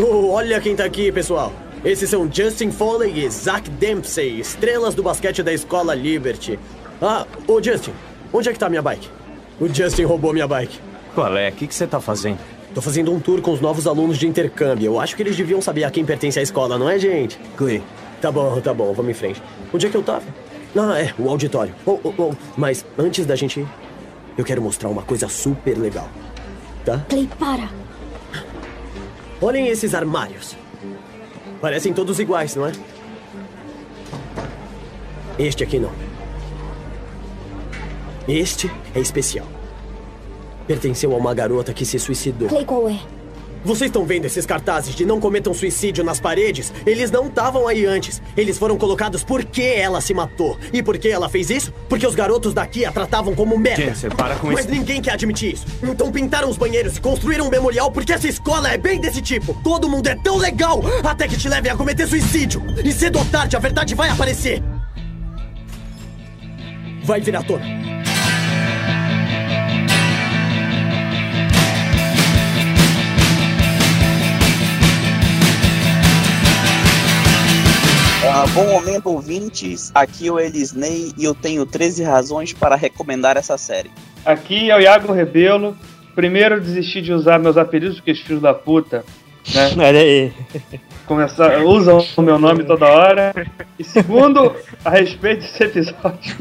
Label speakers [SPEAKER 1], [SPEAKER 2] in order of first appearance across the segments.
[SPEAKER 1] Oh, olha quem tá aqui, pessoal. Esses são Justin Foley e Zach Dempsey, estrelas do basquete da escola Liberty. Ah, ô Justin, onde é que tá minha bike? O Justin roubou minha bike.
[SPEAKER 2] Qual é? O que você tá fazendo?
[SPEAKER 1] Tô fazendo um tour com os novos alunos de intercâmbio. Eu acho que eles deviam saber a quem pertence a escola, não é, gente?
[SPEAKER 2] Clay.
[SPEAKER 1] Tá bom, tá bom, vamos em frente. Onde é que eu tava? Ah, é, o auditório. Oh, oh, oh. Mas antes da gente ir, eu quero mostrar uma coisa super legal. Tá?
[SPEAKER 3] Clay, para.
[SPEAKER 1] Olhem esses armários. Parecem todos iguais, não é? Este aqui não. Este é especial. Pertenceu a uma garota que se suicidou.
[SPEAKER 3] Clay, qual é?
[SPEAKER 1] Vocês estão vendo esses cartazes de não cometam suicídio nas paredes? Eles não estavam aí antes. Eles foram colocados porque ela se matou. E por que ela fez isso? Porque os garotos daqui a tratavam como merda.
[SPEAKER 2] Jensen, para com
[SPEAKER 1] Mas
[SPEAKER 2] isso.
[SPEAKER 1] ninguém quer admitir isso. Então pintaram os banheiros e construíram um memorial porque essa escola é bem desse tipo. Todo mundo é tão legal até que te levem a cometer suicídio. E cedo ou tarde a verdade vai aparecer. Vai virar tona.
[SPEAKER 4] Ah, bom momento, ouvintes. Aqui é o Elisney e eu tenho 13 razões para recomendar essa série.
[SPEAKER 5] Aqui é o Iago Rebelo. Primeiro, eu desisti de usar meus apelidos, porque os filhos da puta, né?
[SPEAKER 6] Olha aí.
[SPEAKER 5] Começar, usam o meu nome toda hora. E segundo, a respeito desse episódio,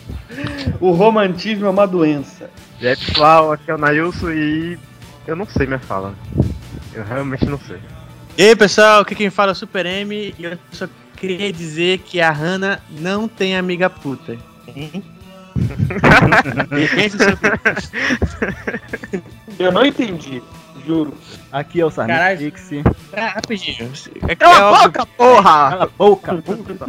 [SPEAKER 5] o romantismo é uma doença.
[SPEAKER 7] E aí, pessoal, aqui é o Nailson e eu não sei minha fala. Eu realmente não sei.
[SPEAKER 6] E aí, pessoal, aqui quem fala é o Super M e eu só queria dizer que a Hannah não tem amiga puta. Hein?
[SPEAKER 5] Eu não entendi, juro.
[SPEAKER 8] Aqui é o. Dixie.
[SPEAKER 6] Ah, rapidinho. É,
[SPEAKER 7] Cala
[SPEAKER 6] é
[SPEAKER 7] a
[SPEAKER 6] óbvio-
[SPEAKER 7] boca, porra!
[SPEAKER 8] Cala a boca, puta.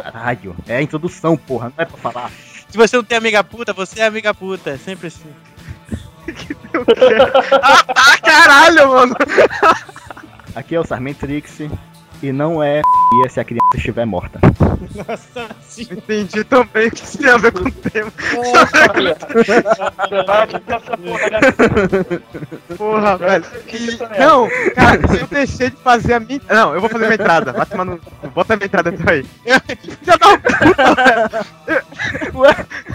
[SPEAKER 8] Caralho. É a introdução, porra. Não é pra falar.
[SPEAKER 6] Se você não tem amiga puta, você é amiga puta. Sempre assim.
[SPEAKER 7] Ah, caralho, mano!
[SPEAKER 8] Aqui é o Sarmento Trixie. E não é se a criança estiver morta.
[SPEAKER 6] Nossa senhora.
[SPEAKER 7] Entendi também o que isso tem a ver com o tema. Porra, velho. E- não, cara, eu deixei de fazer a minha. Não, eu vou fazer minha entrada. Vai tomar no. Bota a minha entrada então aí. Já dá um puta, velho.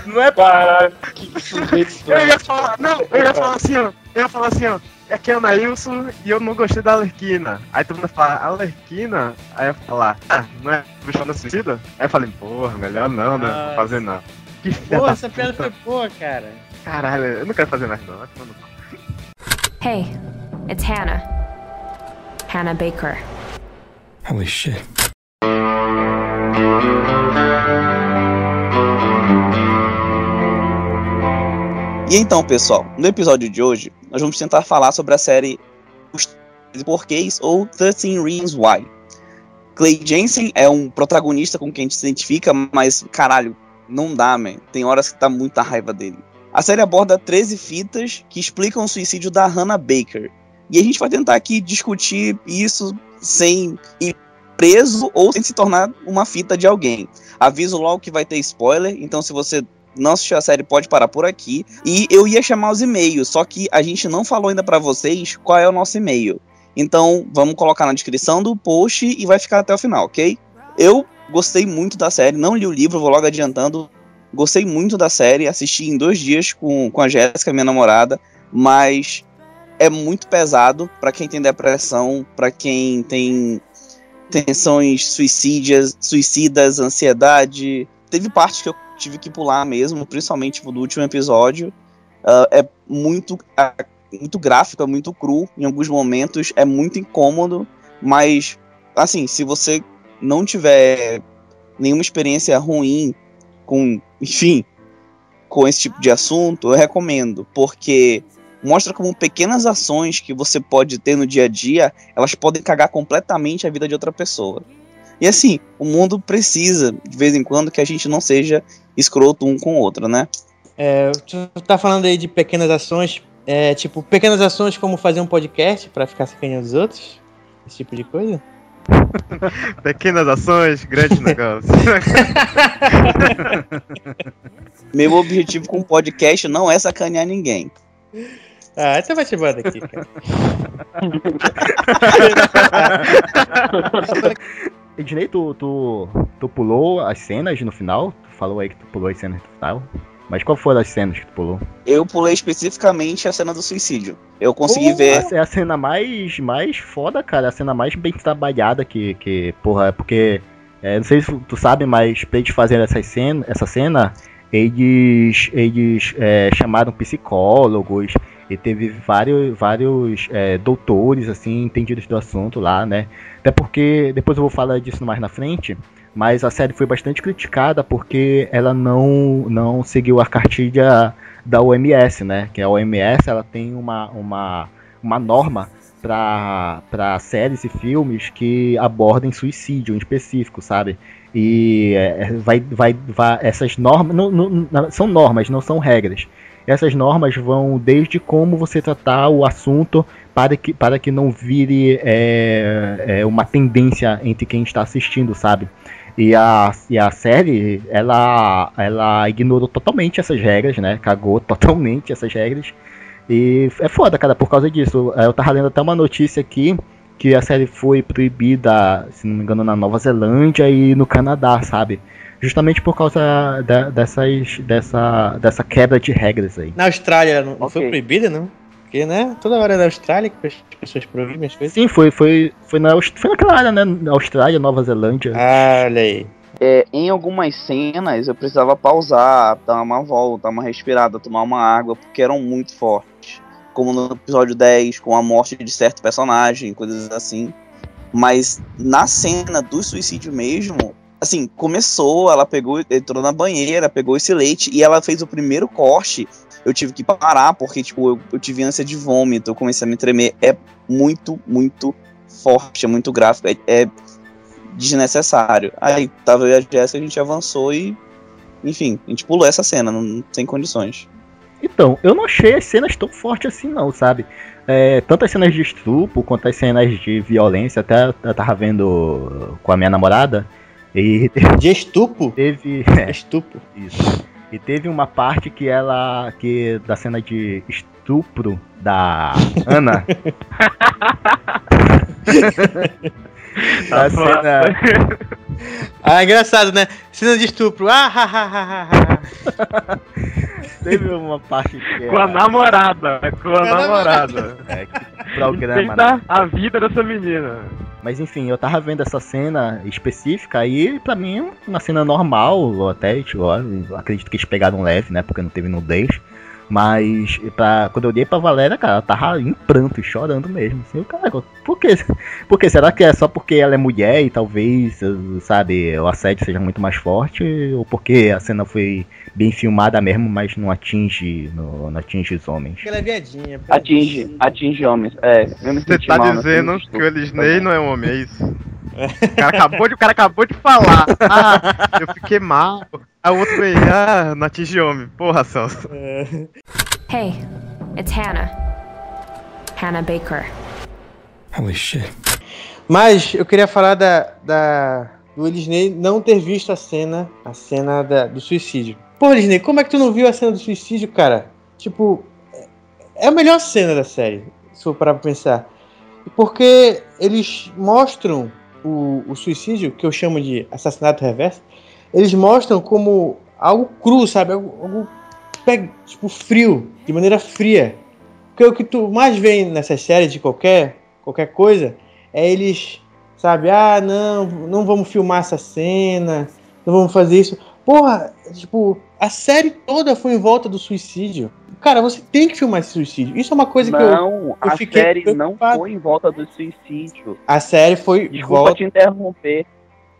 [SPEAKER 8] Não é
[SPEAKER 5] Caralho, que sujeito.
[SPEAKER 7] Eu ia falar. Não, eu ia falar assim, ó. Eu ia falar assim, ó. Aqui é o Nailson e eu não gostei da Alerquina. Aí todo mundo fala, Alerquina? Aí eu falar, ah, não é bichona suicida? Aí eu falei, porra, melhor não, né? Não vou fazer não. Que
[SPEAKER 6] Pô, essa piada foi boa, cara.
[SPEAKER 7] Caralho, eu não quero fazer mais não.
[SPEAKER 9] Hey, it's Hannah. Hannah Baker.
[SPEAKER 2] Holy shit.
[SPEAKER 4] E então, pessoal, no episódio de hoje, nós vamos tentar falar sobre a série Os 13 Porquês ou 13 Reasons Why. Clay Jensen é um protagonista com quem a gente se identifica, mas caralho, não dá, man. Tem horas que tá muita raiva dele. A série aborda 13 fitas que explicam o suicídio da Hannah Baker. E a gente vai tentar aqui discutir isso sem ir preso ou sem se tornar uma fita de alguém. Aviso logo que vai ter spoiler, então se você não assistiu a série pode parar por aqui. E eu ia chamar os e-mails, só que a gente não falou ainda pra vocês qual é o nosso e-mail. Então vamos colocar na descrição do post e vai ficar até o final, ok? Eu gostei muito da série, não li o livro, vou logo adiantando. Gostei muito da série, assisti em dois dias com, com a Jéssica, minha namorada, mas é muito pesado pra quem tem depressão, pra quem tem tensões suicídias, suicidas, ansiedade. Teve partes que eu tive que pular mesmo, principalmente tipo, do último episódio. Ah, é muito, ah, muito gráfico, é muito cru em alguns momentos, é muito incômodo, mas assim, se você não tiver nenhuma experiência ruim com, enfim, com esse tipo de assunto, eu recomendo, porque mostra como pequenas ações que você pode ter no dia a dia, elas podem cagar completamente a vida de outra pessoa. E assim, o mundo precisa, de vez em quando, que a gente não seja escroto um com o outro, né?
[SPEAKER 6] É, tu tá falando aí de pequenas ações, é, tipo, pequenas ações como fazer um podcast pra ficar sacaneando os outros? Esse tipo de coisa?
[SPEAKER 7] Pequenas ações, grandes negócios.
[SPEAKER 4] Meu objetivo com o podcast não é sacanear ninguém.
[SPEAKER 6] Ah, então vai te embora daqui, cara.
[SPEAKER 8] Ednei, tu, tu, tu pulou as cenas no final? Tu falou aí que tu pulou as cenas no final. Mas qual foram as cenas que tu pulou?
[SPEAKER 4] Eu pulei especificamente a cena do suicídio. Eu consegui ver.
[SPEAKER 8] É a cena mais, mais foda, cara. A cena mais bem trabalhada que, que porra, é porque. é, não sei se tu sabe, mas pra eles fazerem essa cena, essa cena eles, eles é, chamaram psicólogos e teve vários, vários é, doutores, assim, entendidos do assunto lá, né? Até porque, depois eu vou falar disso mais na frente, mas a série foi bastante criticada porque ela não, não seguiu a cartilha da OMS, né? Que a OMS ela tem uma, uma, uma norma para séries e filmes que abordem suicídio em específico, sabe? E é, vai, vai, vai, essas normas não- não- são normas, não são regras. Essas normas vão desde como você tratar o assunto para que, para que não vire é, é, uma tendência entre quem está assistindo, sabe? E a, e a série, ela, ela ignorou totalmente essas regras, né? Cagou totalmente essas regras. E é foda, cara, por causa disso. Eu tava lendo até uma notícia aqui que a série foi proibida, se não me engano, na Nova Zelândia e no Canadá, sabe? Justamente por causa da- dessas, dessa, dessa quebra de regras aí.
[SPEAKER 6] Na Austrália não, não foi proibida, não? Porque, né? Toda hora é na Austrália que as pessoas proíbem as coisas.
[SPEAKER 8] Sim, foi, foi, foi, na, foi naquela área, né? Na Austrália, Nova Zelândia.
[SPEAKER 6] Ah, olha aí.
[SPEAKER 4] É, em algumas cenas eu precisava pausar, dar uma volta, uma respirada, tomar uma água, porque eram muito fortes. Como no episódio 10, com a morte de certo personagem, coisas assim. Mas na cena do suicídio mesmo, assim, começou, ela pegou, entrou na banheira, pegou esse leite e ela fez o primeiro corte. Eu tive que parar, porque, tipo, eu, eu tive ânsia de vômito, eu comecei a me tremer. É muito, muito forte, é muito gráfico, é, é desnecessário. Aí tava eu e a Jéssica, a gente avançou e. Enfim, a gente pulou essa cena, não, tem condições.
[SPEAKER 8] Então, eu não achei as cenas tão fortes assim, não, sabe? É, tanto as cenas de estupro quanto as cenas de violência, até eu tava vendo com a minha namorada. E
[SPEAKER 6] De estupro?
[SPEAKER 8] teve. é,
[SPEAKER 6] Estupro.
[SPEAKER 8] Isso. E teve uma parte que ela. que da cena de estupro da Ana. a cena.
[SPEAKER 6] Ah, engraçado, né? Cena de estupro. Ah, ha, ha, ha, ha.
[SPEAKER 8] Teve uma parte que.
[SPEAKER 10] Com a namorada, com a
[SPEAKER 6] a
[SPEAKER 10] namorada.
[SPEAKER 8] É, que programa, né?
[SPEAKER 10] A vida dessa menina.
[SPEAKER 8] Mas enfim, eu tava vendo essa cena específica aí, pra mim, uma cena normal, ou até, tipo, ó, acredito que eles pegaram leve, né? Porque não teve nudez. Mas pra, quando eu olhei pra Valéria, cara, ela tava em pranto, chorando mesmo. Assim, eu, cara, por quê? Por quê? Será que é só porque ela é mulher e talvez, sabe, o assédio seja muito mais forte? Ou porque a cena foi bem filmada mesmo, mas não atinge, não, não atinge os homens?
[SPEAKER 6] Ela é viadinha.
[SPEAKER 4] Atinge, atinge homens. É,
[SPEAKER 10] Você tá
[SPEAKER 4] mal nessa
[SPEAKER 10] dizendo que o Elisney não é um homem, é isso? O cara acabou de, o cara acabou de falar. Ah, eu fiquei mal. Aí o outro veio, ah, não atinge homem. Porra, Celso.
[SPEAKER 9] Hey, it's Hannah. Hannah Baker.
[SPEAKER 11] Holy shit.
[SPEAKER 6] Mas eu queria falar da, da do Elisney não ter visto a cena, a cena da- do suicídio. Pô, Elisney, como é que tu não viu a cena do suicídio, cara? Tipo, é a melhor cena da série, se for parar pra pensar. Porque eles mostram o, o suicídio, que eu chamo de assassinato reverso, eles mostram como algo cru, sabe? Algo, algo tipo frio, de maneira fria. Porque o que tu mais vê nessas séries de qualquer, qualquer coisa é eles, sabe, ah, não, não vamos filmar essa cena, não vamos fazer isso. Porra, tipo, a série toda foi em volta do suicídio. Cara, você tem que filmar esse suicídio. Isso é uma coisa que eu.
[SPEAKER 4] Não, a
[SPEAKER 6] fiquei
[SPEAKER 4] série não
[SPEAKER 6] preocupado.
[SPEAKER 4] foi em volta do suicídio.
[SPEAKER 6] A série foi
[SPEAKER 4] Desculpa
[SPEAKER 6] volta.
[SPEAKER 4] te interromper.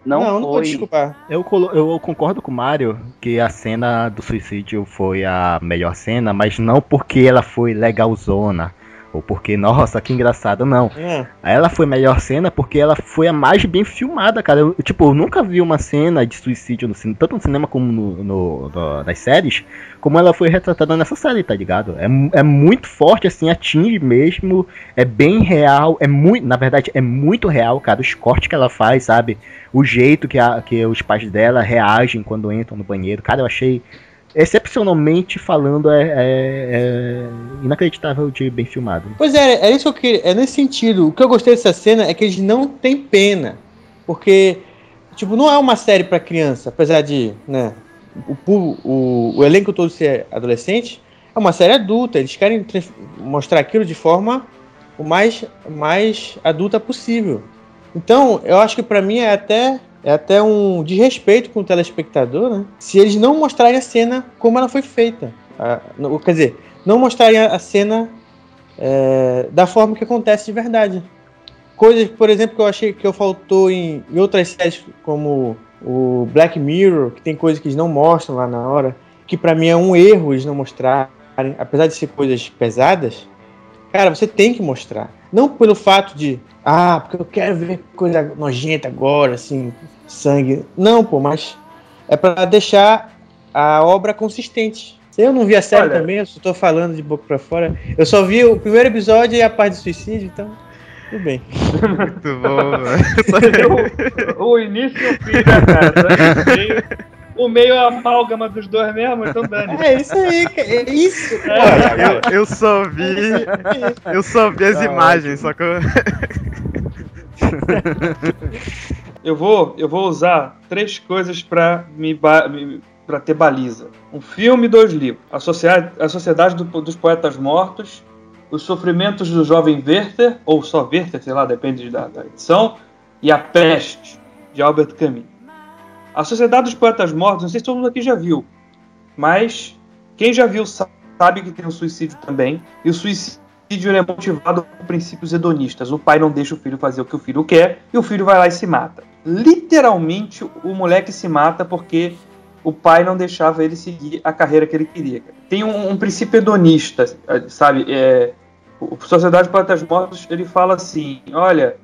[SPEAKER 4] Não,
[SPEAKER 6] não, não vou
[SPEAKER 4] foi.
[SPEAKER 6] desculpar.
[SPEAKER 8] Eu, colo- eu concordo com o Mário que a cena do suicídio foi a melhor cena, mas não porque ela foi legalzona. Ou porque, nossa, que engraçado, não.
[SPEAKER 6] É.
[SPEAKER 8] Ela foi a melhor cena porque ela foi a mais bem filmada, cara. Eu, tipo, eu nunca vi uma cena de suicídio no cinema, tanto no cinema como no, no- no- nas séries, como ela foi retratada nessa série, tá ligado? É, é muito forte, assim, atinge mesmo, é bem real, é muito, na verdade, é muito real, cara, os cortes que ela faz, sabe? O jeito que, a- que os pais dela reagem quando entram no banheiro, cara, eu achei excepcionalmente falando, é, é- é inacreditável de bem filmado.
[SPEAKER 6] Pois é, é isso que. É nesse sentido. O que eu gostei dessa cena é que eles não têm pena. Porque, tipo, não é uma série pra criança, apesar de, né, o, o, o elenco todo ser adolescente. É uma série adulta. Eles querem mostrar aquilo de forma o mais, mais adulta possível. Então, eu acho que pra mim é até, é até um desrespeito com o telespectador, né? Se eles não mostrarem a cena como ela foi feita. Ah, quer dizer, não mostrarem a cena é, da forma que acontece de verdade. Coisas, por exemplo, que eu achei que eu faltou em, em outras séries, como o Black Mirror, que tem coisas que eles não mostram lá na hora, que pra mim é um erro eles não mostrarem, apesar de ser coisas pesadas. Cara, você tem que mostrar. Não pelo fato de, ah, porque eu quero ver coisa nojenta agora, assim, sangue. Não, pô, mas é pra deixar a obra consistente. Eu não vi a série
[SPEAKER 5] Olha-
[SPEAKER 6] também, eu só tô falando de boca pra fora. Eu só vi o primeiro episódio e a parte do suicídio, então tudo bem.
[SPEAKER 10] Muito bom, velho.
[SPEAKER 5] o, o início e o fim, né, cara? O meio, é a amálgama dos dois mesmo, então dane.
[SPEAKER 6] É isso aí, é isso.
[SPEAKER 10] Eu, eu só vi. Eu só vi as imagens, só que eu.
[SPEAKER 5] Eu vou, eu vou usar três coisas pra me, ba- me para ter baliza. Um filme e dois livros. A Sociedade, a Sociedade do- dos Poetas Mortos, Os Sofrimentos do Jovem Werther, ou só Werther, sei lá, depende da, da edição, e A Peste, de Albert Camus. A Sociedade dos Poetas Mortos, não sei se todo mundo aqui já viu, mas quem já viu sa- sabe que tem um suicídio também, e o suicídio é motivado por princípios hedonistas. O pai não deixa o filho fazer o que o filho quer, e o filho vai lá e se mata. Literalmente, o moleque se mata porque o pai não deixava ele seguir a carreira que ele queria. Tem um, um princípio hedonista, sabe? É, o Sociedade de Poetas Mortos ele fala assim: olha,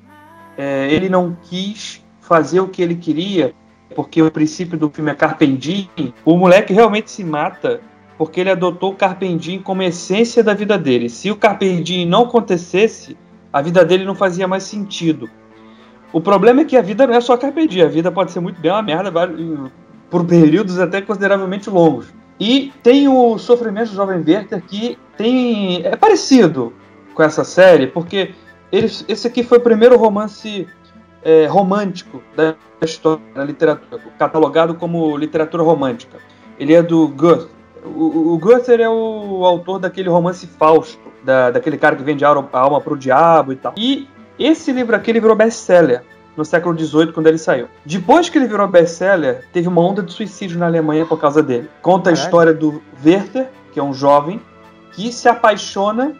[SPEAKER 5] é, ele não quis fazer o que ele queria porque o princípio do filme é Carpe Diem. O moleque realmente se mata porque ele adotou o Carpe Diem como essência da vida dele. Se o Carpe Diem não acontecesse, a vida dele não fazia mais sentido. O problema é que a vida não é só Carpe Diem, a vida pode ser muito bem uma merda por períodos até consideravelmente longos. E tem o Sofrimento do Jovem Werther que tem é parecido com essa série, porque ele, esse aqui foi o primeiro romance é, romântico da história da literatura, catalogado como literatura romântica. Ele é do Goethe. O, o Goethe é o autor daquele romance Fausto, da, daquele cara que vende a alma- a alma pro diabo e tal. E esse livro aqui ele virou best-seller no século XVIII, quando ele saiu. Depois que ele virou best-seller, teve uma onda de suicídio na Alemanha por causa dele. Conta a história do Werther, que é um jovem, que se apaixona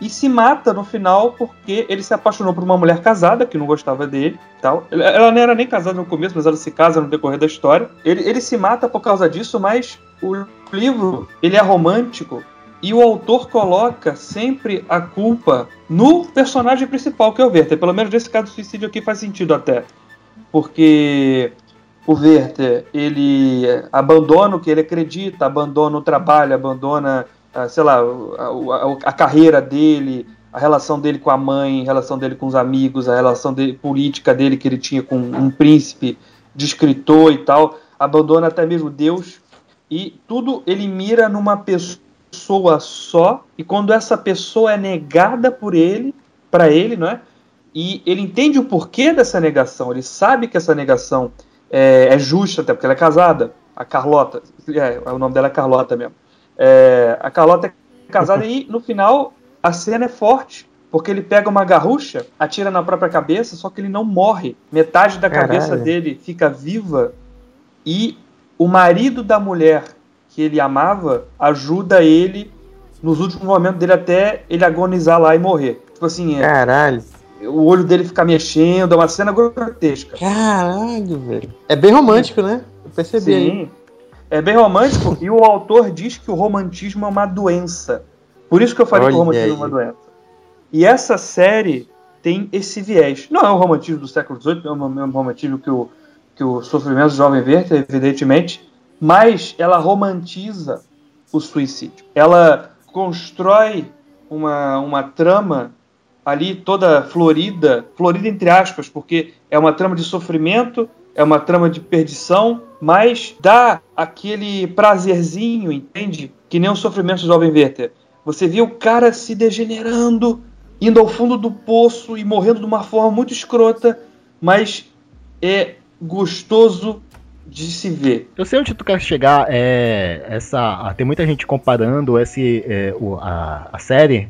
[SPEAKER 5] e se mata no final porque ele se apaixonou por uma mulher casada que não gostava dele tal. Ela- não era nem casada no começo, mas ela se casa no decorrer da história. Ele, ele se mata por causa disso, mas o livro ele é romântico e o autor coloca sempre a culpa no personagem principal, que é o Werther. Pelo menos nesse caso do suicídio aqui faz sentido até. Porque o Werther, ele abandona o que ele acredita, abandona o trabalho, abandona, sei lá, a, a- a carreira dele, a relação dele com a mãe, a relação dele com os amigos, a relação política dele que ele tinha com um príncipe de escritor e tal, abandona até mesmo Deus e tudo ele mira numa pessoa só e quando essa pessoa é negada por ele, para ele, não é? E ele entende o porquê dessa negação, ele sabe que essa negação é, é justa, até porque ela é casada, a Carlota, é, o nome dela é Carlota mesmo. É, a Carlota é casada e no final a cena é forte, porque ele pega uma garrucha, atira na própria cabeça, só que ele não morre. Metade da
[SPEAKER 6] Caralho.
[SPEAKER 5] cabeça dele fica viva e o marido da mulher que ele amava ajuda ele nos últimos momentos dele até ele agonizar lá e morrer. Tipo assim, é,
[SPEAKER 6] Caralho.
[SPEAKER 5] o olho dele fica mexendo, é uma cena grotesca.
[SPEAKER 6] Caralho, velho. É bem romântico, né? Eu percebi aí.
[SPEAKER 5] É bem romântico e o autor diz que o romantismo é uma doença. Por isso que eu falei que o
[SPEAKER 6] Olha
[SPEAKER 5] romantismo é
[SPEAKER 6] aí.
[SPEAKER 5] uma doença. E essa série tem esse viés. Não é o romantismo do século XVIII, não é o mesmo romantismo que o, que o Sofrimento do Jovem Werther, evidentemente, mas ela romantiza o suicídio. Ela constrói uma, uma trama ali toda florida, florida entre aspas, porque é uma trama de sofrimento, é uma trama de perdição, mas dá aquele prazerzinho, entende? Que nem o sofrimento do Jovem Werther. Você vê o cara se degenerando, indo ao fundo do poço e morrendo de uma forma muito escrota, mas é gostoso de se ver.
[SPEAKER 8] Eu sei onde tu quer chegar. É, essa, tem muita gente comparando esse, é, o, a, a série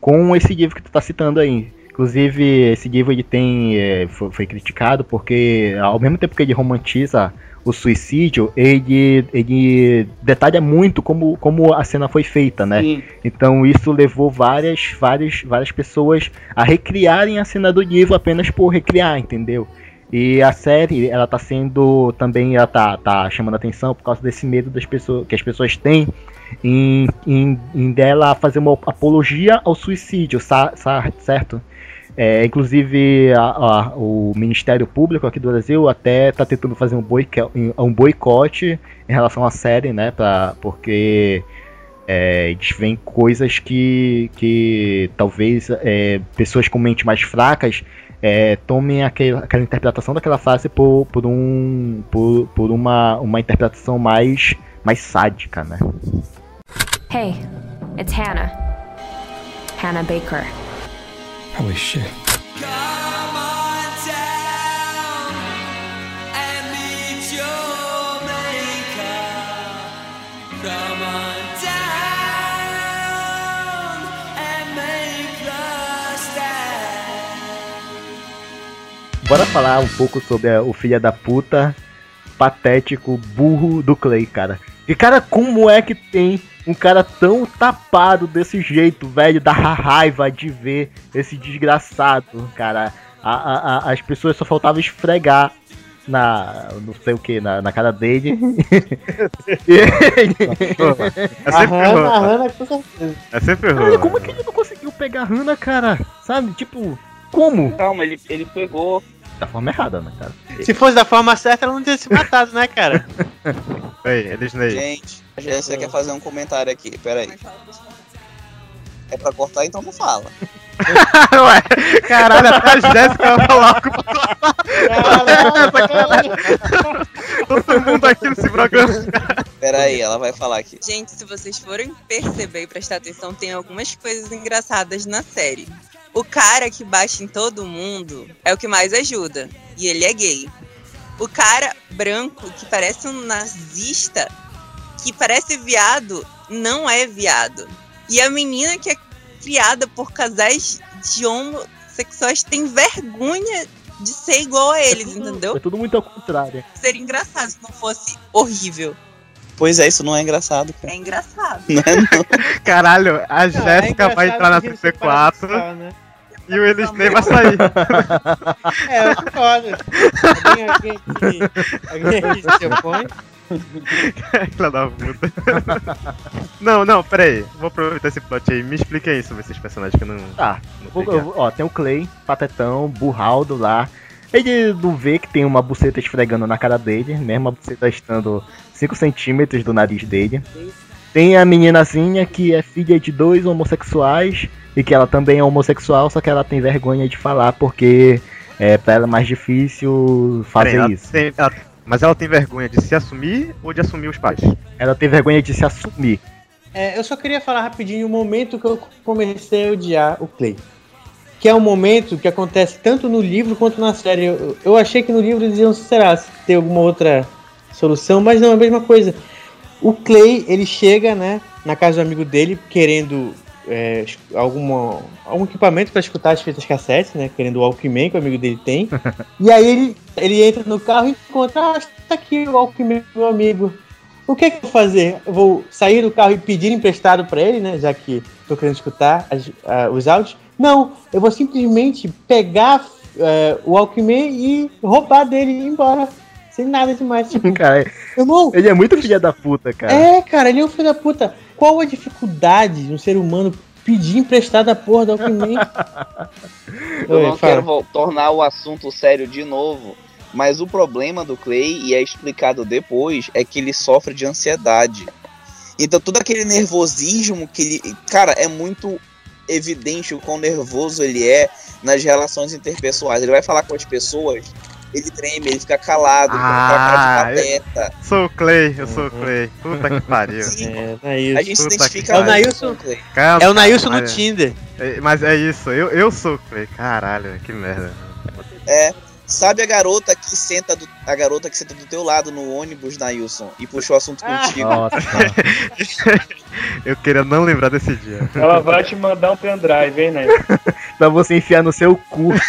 [SPEAKER 8] com esse livro que tu tá citando aí. Inclusive, esse livro ele tem, é, foi, foi, criticado porque, ao mesmo tempo que ele romantiza o suicídio, ele, ele detalha muito como, como a cena foi feita, né? Sim. Então isso levou várias, várias, várias pessoas a recriarem a cena do livro apenas por recriar, entendeu? E a série, ela tá sendo também, ela tá, tá chamando atenção por causa desse medo das pessoas, que as pessoas têm em, em, em dela fazer uma apologia ao suicídio, certo? É, inclusive, a, a, o Ministério Público aqui do Brasil até está tentando fazer um, boicote, um boicote em relação à série, né? Pra, porque é, eles veem coisas que, que talvez é, pessoas com mente mais fracas é, tomem aquela, aquela interpretação daquela frase por, por, um, por, por uma, uma interpretação mais, mais sádica, né?
[SPEAKER 9] Hey, it's Hannah. Hannah Baker.
[SPEAKER 11] Holy shit.
[SPEAKER 8] Bora falar um pouco sobre o filho da puta patético burro do Clay, cara. E cara, como é que tem um cara tão tapado desse jeito, velho, dá raiva de ver esse desgraçado, cara. A, a, a, as pessoas só faltavam esfregar na. não sei o que, na, na cara dele.
[SPEAKER 10] é sempre a Hannah, a Hannah, com certeza. É sempre
[SPEAKER 8] Olha, como é que ele não conseguiu pegar a Hannah, cara? Sabe? Tipo, como?
[SPEAKER 4] Calma, ele, ele pegou
[SPEAKER 8] da forma errada, né, cara?
[SPEAKER 6] Se fosse da forma certa, ela não teria se matado, né, cara?
[SPEAKER 10] Ei, eles nem.
[SPEAKER 4] Gente, a Jéssica quer fazer um comentário aqui, peraí. É pra cortar, então não fala.
[SPEAKER 10] Ué, caralho, até a Jéssica vai falar com Todo mundo aqui nesse programa.
[SPEAKER 4] Peraí, ela vai falar aqui.
[SPEAKER 12] Gente, se vocês forem perceber e prestar atenção, tem algumas coisas engraçadas na série. O cara que bate em todo mundo é o que mais ajuda. E ele é gay. O cara branco que parece um nazista, que parece viado, não é viado. E a menina que é criada por casais de homossexuais tem vergonha de ser igual a eles,
[SPEAKER 8] é tudo,
[SPEAKER 12] entendeu?
[SPEAKER 8] É tudo muito ao contrário.
[SPEAKER 12] Seria engraçado se não fosse horrível.
[SPEAKER 4] Pois é, isso não é engraçado,
[SPEAKER 12] cara. É engraçado.
[SPEAKER 4] Não é não.
[SPEAKER 10] Caralho, a Jéssica é vai entrar na CC4 né? e o Elisney vai sair.
[SPEAKER 6] é, eu concordo. Alguém, alguém aqui, alguém aqui se opõe?
[SPEAKER 10] Filha da puta. não, não, peraí. Vou aproveitar esse plot aí. Me explica aí sobre esses personagens que eu não.
[SPEAKER 8] Tá. Não ó, tem o Clay, Patetão, Burraldo lá. Ele não vê que tem uma buceta esfregando na cara dele, mesmo a buceta estando 5 centímetros do nariz dele. Tem a meninazinha que é filha de dois homossexuais e que ela também é homossexual, só que ela tem vergonha de falar porque é pra ela é mais difícil fazer
[SPEAKER 10] Peraí,
[SPEAKER 8] isso.
[SPEAKER 10] Tem, ela, mas ela tem vergonha de se assumir ou de assumir os pais?
[SPEAKER 8] Ela tem vergonha de se assumir.
[SPEAKER 6] É, eu só queria falar rapidinho o momento que eu comecei a odiar o Clay que é um momento que acontece tanto no livro quanto na série. Eu, eu achei que no livro eles iam, será, se ter alguma outra solução, mas não, é a mesma coisa. O Clay, ele chega, né, na casa do amigo dele, querendo é, alguma, algum equipamento para escutar as fitas cassete, né, querendo o Walkman que o amigo dele tem. e aí ele, ele entra no carro e encontra, ah, tá aqui o Walkman, meu amigo. O que é que eu vou fazer? Eu vou sair do carro e pedir emprestado para ele, né, já que tô querendo escutar as, uh, os áudios não, eu vou simplesmente pegar é, o Alckmin e roubar dele e ir embora. Sem nada demais. Tipo,
[SPEAKER 8] cara, irmão, ele é muito filho da puta, cara.
[SPEAKER 6] É, cara, ele é um filho da puta. Qual a dificuldade de um ser humano pedir emprestado a porra do Alckmin?
[SPEAKER 4] eu não quero tornar o assunto sério de novo. Mas o problema do Clay, e é explicado depois, é que ele sofre de ansiedade. Então todo aquele nervosismo que ele. Cara, é muito evidente o quão nervoso ele é nas relações interpessoais. Ele vai falar com as pessoas ele treme, ele fica calado, com
[SPEAKER 7] Ah,
[SPEAKER 4] aquela cara de pateta.
[SPEAKER 7] Sou o Clay, eu sou o Clay. Puta que pariu.
[SPEAKER 4] Sim,
[SPEAKER 6] É,
[SPEAKER 4] a
[SPEAKER 6] Nailson.
[SPEAKER 4] gente se identifica
[SPEAKER 6] que- É o Nailson.
[SPEAKER 4] Clay.
[SPEAKER 7] Calma,
[SPEAKER 6] É o Nailson no. Tinder.
[SPEAKER 7] É, Mas é isso, eu, eu sou o Clay. Caralho, que merda.
[SPEAKER 4] É. Sabe a garota que senta do, a garota que senta do teu lado no ônibus, Nailson, e puxou o assunto
[SPEAKER 6] Ah.
[SPEAKER 4] contigo?
[SPEAKER 8] Nossa,
[SPEAKER 7] Eu queria não lembrar desse dia.
[SPEAKER 5] Ela vai te mandar um pendrive, hein, né?
[SPEAKER 8] pra você enfiar no seu cu.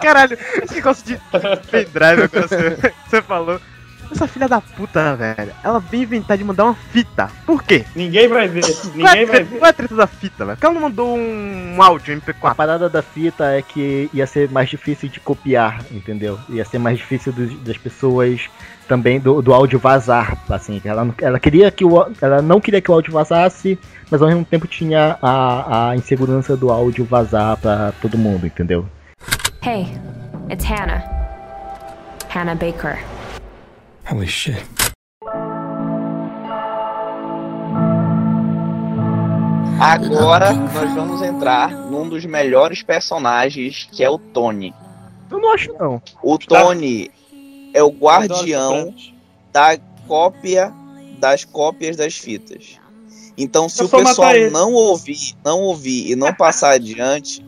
[SPEAKER 7] Caralho, esse negócio de pendrive agora você, você falou. Essa filha da puta, velho, ela veio inventar de mandar uma fita. Por quê?
[SPEAKER 5] Ninguém vai ver.
[SPEAKER 7] Qual é,
[SPEAKER 5] Ninguém
[SPEAKER 7] a
[SPEAKER 5] vai
[SPEAKER 7] treta,
[SPEAKER 5] ver.
[SPEAKER 7] qual é a treta da fita, velho? Porque ela não mandou um, um áudio
[SPEAKER 8] A
[SPEAKER 7] MP4.
[SPEAKER 8] parada da fita é que ia ser mais difícil de copiar, entendeu? Ia ser mais difícil das pessoas também do, do áudio vazar, assim. Ela, não- ela queria que o, ela não queria que o áudio vazasse, mas ao mesmo tempo tinha a, a insegurança do áudio vazar pra todo mundo, entendeu?
[SPEAKER 9] Hey, it's Hannah. Hannah Baker.
[SPEAKER 11] Holy shit.
[SPEAKER 4] Agora nós vamos entrar num dos melhores personagens, que é o Tony.
[SPEAKER 8] Eu não acho não.
[SPEAKER 4] O Tony é o guardião da cópia das cópias das fitas. Então, se
[SPEAKER 5] Eu
[SPEAKER 4] o pessoal não ouvir, não ouvir e não passar adiante,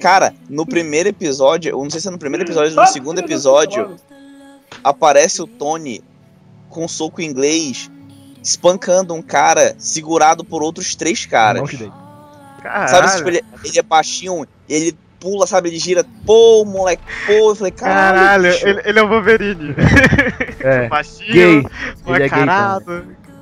[SPEAKER 4] cara, no primeiro episódio, eu não sei se é no primeiro episódio ou no segundo episódio, aparece o Tony com um soco inglês espancando um cara segurado por outros três caras.
[SPEAKER 8] Dei.
[SPEAKER 7] Caralho.
[SPEAKER 4] Sabe, tipo, ele, ele é baixinho, ele pula, sabe, ele gira, pô, moleque, pô, eu falei, caralho,
[SPEAKER 7] Caralho, ele, ele é o Wolverine.
[SPEAKER 8] É,
[SPEAKER 7] Baixinho,
[SPEAKER 8] gay. Ele é gay.